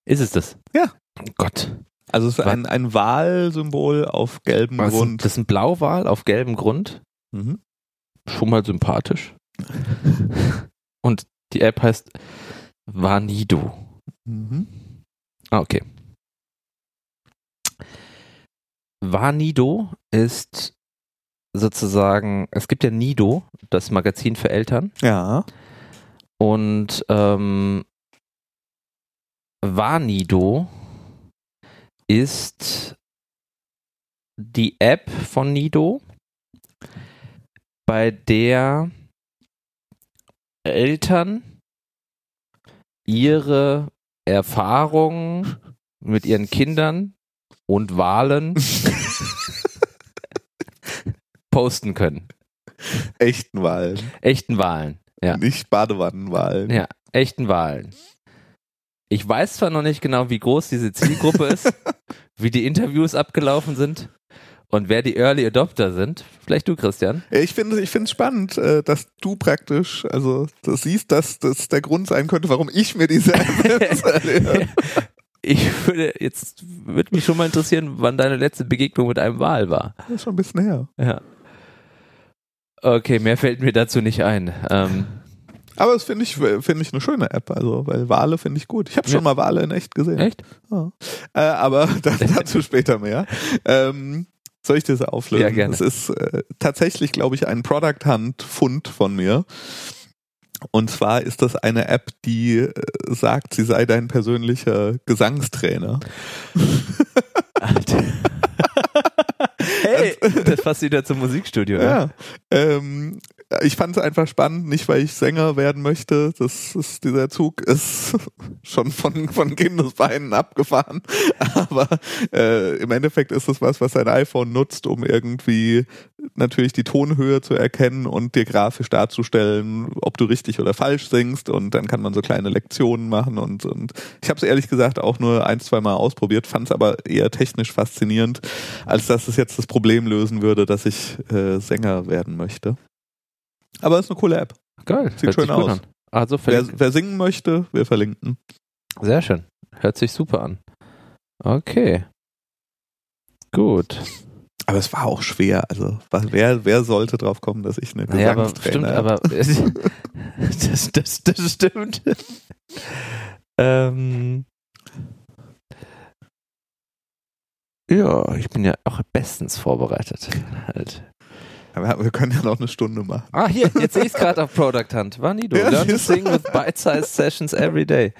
[SPEAKER 2] Ist es das?
[SPEAKER 1] Ja.
[SPEAKER 2] Gott.
[SPEAKER 1] Also es ist ein, ein Wahlsymbol auf gelbem Was, Grund.
[SPEAKER 2] Das ist ein Blauwal auf gelbem Grund? Mhm schon mal sympathisch. <laughs> Und die App heißt Vanido. Mhm. Ah, okay. Vanido ist sozusagen, es gibt ja Nido, das Magazin für Eltern.
[SPEAKER 1] Ja.
[SPEAKER 2] Und ähm, Vanido ist die App von Nido, bei der Eltern ihre Erfahrungen mit ihren Kindern und Wahlen <laughs> posten können.
[SPEAKER 1] Echten Wahlen.
[SPEAKER 2] Echten Wahlen, ja.
[SPEAKER 1] Nicht Badewannenwahlen.
[SPEAKER 2] Ja, echten Wahlen. Ich weiß zwar noch nicht genau, wie groß diese Zielgruppe ist, <laughs> wie die Interviews abgelaufen sind. Und wer die Early Adopter sind, vielleicht du, Christian.
[SPEAKER 1] Ich finde ich finde es spannend, äh, dass du praktisch, also das siehst, dass das der Grund sein könnte, warum ich mir diese <laughs> App
[SPEAKER 2] Ich würde jetzt würde mich schon mal interessieren, wann deine letzte Begegnung mit einem Wal war.
[SPEAKER 1] Das ist schon ein bisschen her.
[SPEAKER 2] Ja. Okay, mehr fällt mir dazu nicht ein. Ähm,
[SPEAKER 1] Aber das finde ich, finde ich eine schöne App, also, weil Wale finde ich gut. Ich habe schon ja. mal Wale in echt gesehen.
[SPEAKER 2] Echt?
[SPEAKER 1] Ja. Äh, aber <laughs> dazu später mehr. Ähm, soll ich das auflösen?
[SPEAKER 2] Ja, gerne.
[SPEAKER 1] Das ist äh, tatsächlich, glaube ich, ein Product Hunt Fund von mir. Und zwar ist das eine App, die äh, sagt, sie sei dein persönlicher Gesangstrainer. <laughs>
[SPEAKER 2] hey, das passt wieder zum Musikstudio.
[SPEAKER 1] Ja. ja. Ähm, ich fand es einfach spannend, nicht weil ich Sänger werden möchte. Das ist, dieser Zug ist <laughs> schon von, von Kindesbeinen abgefahren. <laughs> Aber äh, im Endeffekt ist es was, was dein iPhone nutzt, um irgendwie natürlich die Tonhöhe zu erkennen und dir grafisch darzustellen, ob du richtig oder falsch singst. Und dann kann man so kleine Lektionen machen. Und, und ich habe es ehrlich gesagt auch nur ein, zwei Mal ausprobiert, fand es aber eher technisch faszinierend, als dass es jetzt das Problem lösen würde, dass ich äh, Sänger werden möchte. Aber es ist eine coole App.
[SPEAKER 2] Geil.
[SPEAKER 1] Sieht schön aus.
[SPEAKER 2] An. Also
[SPEAKER 1] wer, wer singen möchte, wir verlinken.
[SPEAKER 2] Sehr schön. Hört sich super an. Okay. Gut.
[SPEAKER 1] Aber es war auch schwer. Also wer, wer sollte drauf kommen, dass ich eine
[SPEAKER 2] naja, Gesangstrainer aber <laughs> stimmt, aber das, das, das stimmt. ähm, ja, ich bin ja auch bestens vorbereitet. Halt.
[SPEAKER 1] Aber wir können ja noch eine Stunde machen.
[SPEAKER 2] Ah, hier, jetzt sehe ich es gerade auf Product Hunt. Vanido, ja, learn to sing with bite-sized sessions every day.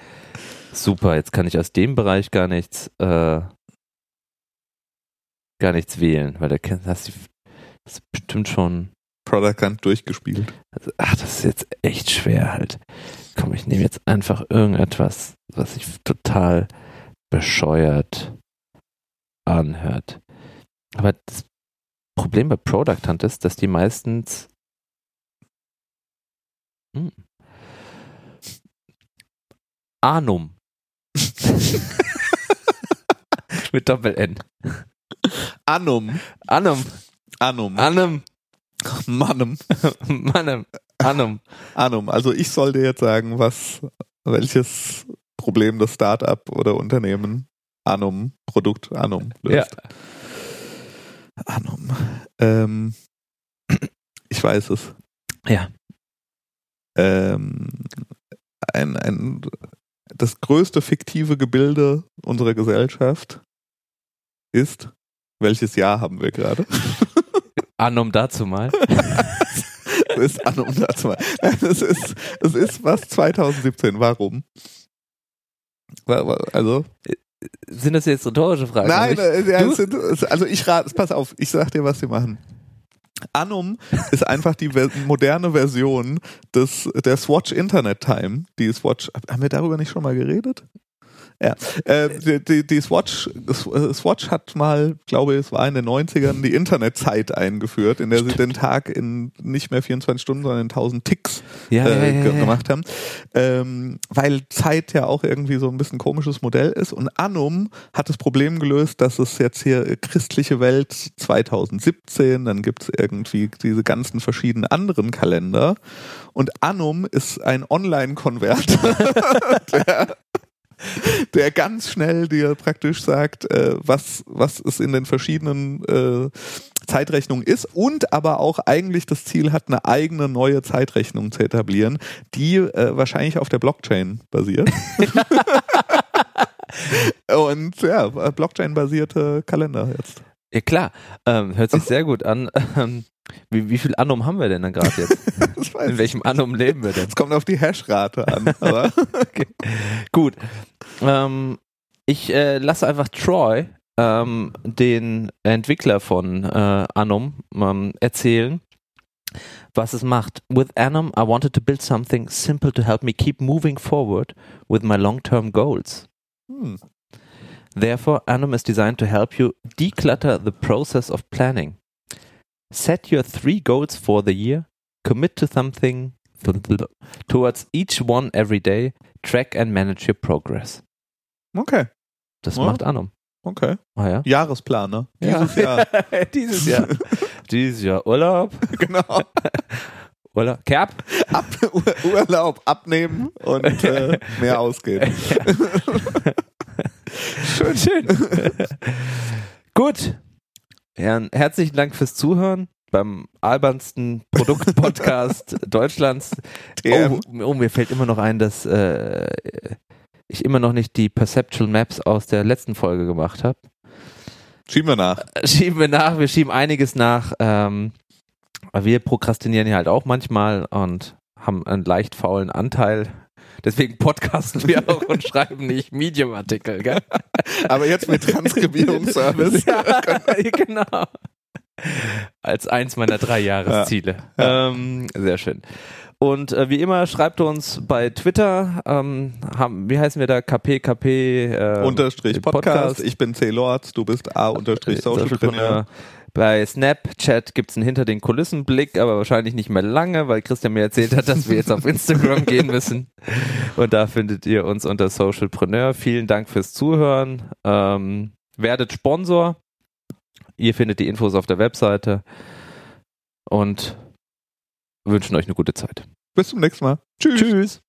[SPEAKER 2] Super, jetzt kann ich aus dem Bereich gar nichts, äh, gar nichts wählen, weil da hast du das bestimmt schon
[SPEAKER 1] Product Hunt durchgespielt.
[SPEAKER 2] Ach, das ist jetzt echt schwer halt. Komm, ich nehme jetzt einfach irgendetwas, was sich total bescheuert anhört. Aber das Problem bei Product Hunt ist, dass die meistens hm, Anum <laughs> mit Doppel-N.
[SPEAKER 1] Anum.
[SPEAKER 2] Anum.
[SPEAKER 1] Anum.
[SPEAKER 2] Anum.
[SPEAKER 1] Manum.
[SPEAKER 2] Manum. Anum.
[SPEAKER 1] Anum. Also ich soll dir jetzt sagen, was, welches Problem das Startup oder Unternehmen Anum, Produkt Anum löst. Ja. Ahnung. Ähm, ich weiß es.
[SPEAKER 2] Ja.
[SPEAKER 1] Ähm, ein, ein, das größte fiktive Gebilde unserer Gesellschaft ist, welches Jahr haben wir gerade? <laughs>
[SPEAKER 2] Annum dazu mal. <laughs>
[SPEAKER 1] das ist Annum dazu mal. Es ist, es ist was 2017. Warum? Also
[SPEAKER 2] sind das jetzt rhetorische Fragen?
[SPEAKER 1] Nein, äh, sind, also ich rate, pass auf, ich sag dir, was sie machen. Anum <laughs> ist einfach die moderne Version des, der Swatch Internet Time. Die Swatch, haben wir darüber nicht schon mal geredet? Ja, äh, die, die, Swatch, Swatch hat mal, glaube ich, es war in den 90ern, die Internetzeit eingeführt, in der Stimmt. sie den Tag in nicht mehr 24 Stunden, sondern in 1000 Ticks
[SPEAKER 2] ja, äh,
[SPEAKER 1] ja, ja, gemacht haben. Ähm, weil Zeit ja auch irgendwie so ein bisschen komisches Modell ist. Und Anum hat das Problem gelöst, dass es jetzt hier christliche Welt 2017, dann gibt es irgendwie diese ganzen verschiedenen anderen Kalender. Und Anum ist ein Online-Konverter, <laughs> <laughs> <laughs> der ganz schnell dir praktisch sagt, äh, was, was es in den verschiedenen äh, Zeitrechnungen ist und aber auch eigentlich das Ziel hat, eine eigene neue Zeitrechnung zu etablieren, die äh, wahrscheinlich auf der Blockchain basiert. <laughs> und ja, Blockchain-basierte Kalender jetzt.
[SPEAKER 2] Ja klar, ähm, hört sich sehr gut an. Ähm, wie, wie viel Annum haben wir denn dann gerade jetzt? <laughs> In welchem Annum leben wir denn?
[SPEAKER 1] Es kommt auf die Hashrate an. <laughs> okay.
[SPEAKER 2] Gut. Ähm, ich äh, lasse einfach Troy, ähm, den Entwickler von äh, Annum, ähm, erzählen, was es macht. With Annum, I wanted to build something simple to help me keep moving forward with my long-term goals. Hm. Therefore, Annum is designed to help you declutter the process of planning. Set your three goals for the year, commit to something towards each one every day, track and manage your progress.
[SPEAKER 1] Okay.
[SPEAKER 2] Das ja. macht Annum.
[SPEAKER 1] Okay.
[SPEAKER 2] Ah, ja?
[SPEAKER 1] Jahresplaner.
[SPEAKER 2] Dieses ja. Jahr. Dieses Jahr. <laughs> <laughs> Dieses Jahr Urlaub. <laughs>
[SPEAKER 1] Genau.
[SPEAKER 2] Urlaub. Kerb.
[SPEAKER 1] Ab, Urlaub abnehmen und äh, mehr ausgehen.
[SPEAKER 2] schön, schön. Gut. Herren, herzlichen Dank fürs Zuhören. beim albernsten Produktpodcast <laughs> Deutschlands. Oh, oh, mir fällt immer noch ein, dass äh, ich immer noch nicht die Perceptual Maps aus der letzten Folge gemacht habe.
[SPEAKER 1] Schieben wir nach.
[SPEAKER 2] Äh, schieben wir nach, wir schieben einiges nach. Ähm, wir prokrastinieren ja halt auch manchmal und haben einen leicht faulen Anteil. Deswegen podcasten wir <laughs> auch und schreiben nicht Medium-Artikel. <laughs>
[SPEAKER 1] Aber jetzt mit Transkribierungsservice. <laughs> ja,
[SPEAKER 2] genau. Als eins meiner drei Jahresziele. Ja. Ähm, sehr schön. Und äh, wie immer schreibt uns bei Twitter, ähm, haben, wie heißen wir da? KPKP
[SPEAKER 1] äh, unterstrich Podcast. Podcast. Ich bin C. Lords, du bist A unterstrich Socialpreneur.
[SPEAKER 2] Bei Snapchat gibt's einen hinter den Kulissen Blick, aber wahrscheinlich nicht mehr lange, weil Christian mir erzählt hat, dass wir jetzt auf Instagram gehen müssen. Und da findet ihr uns unter Socialpreneur. Vielen Dank fürs Zuhören. Ähm, werdet Sponsor. Ihr findet die Infos auf der Webseite. Und wünschen euch eine gute Zeit.
[SPEAKER 1] Bis zum nächsten Mal.
[SPEAKER 2] Tschüss. Tschüss.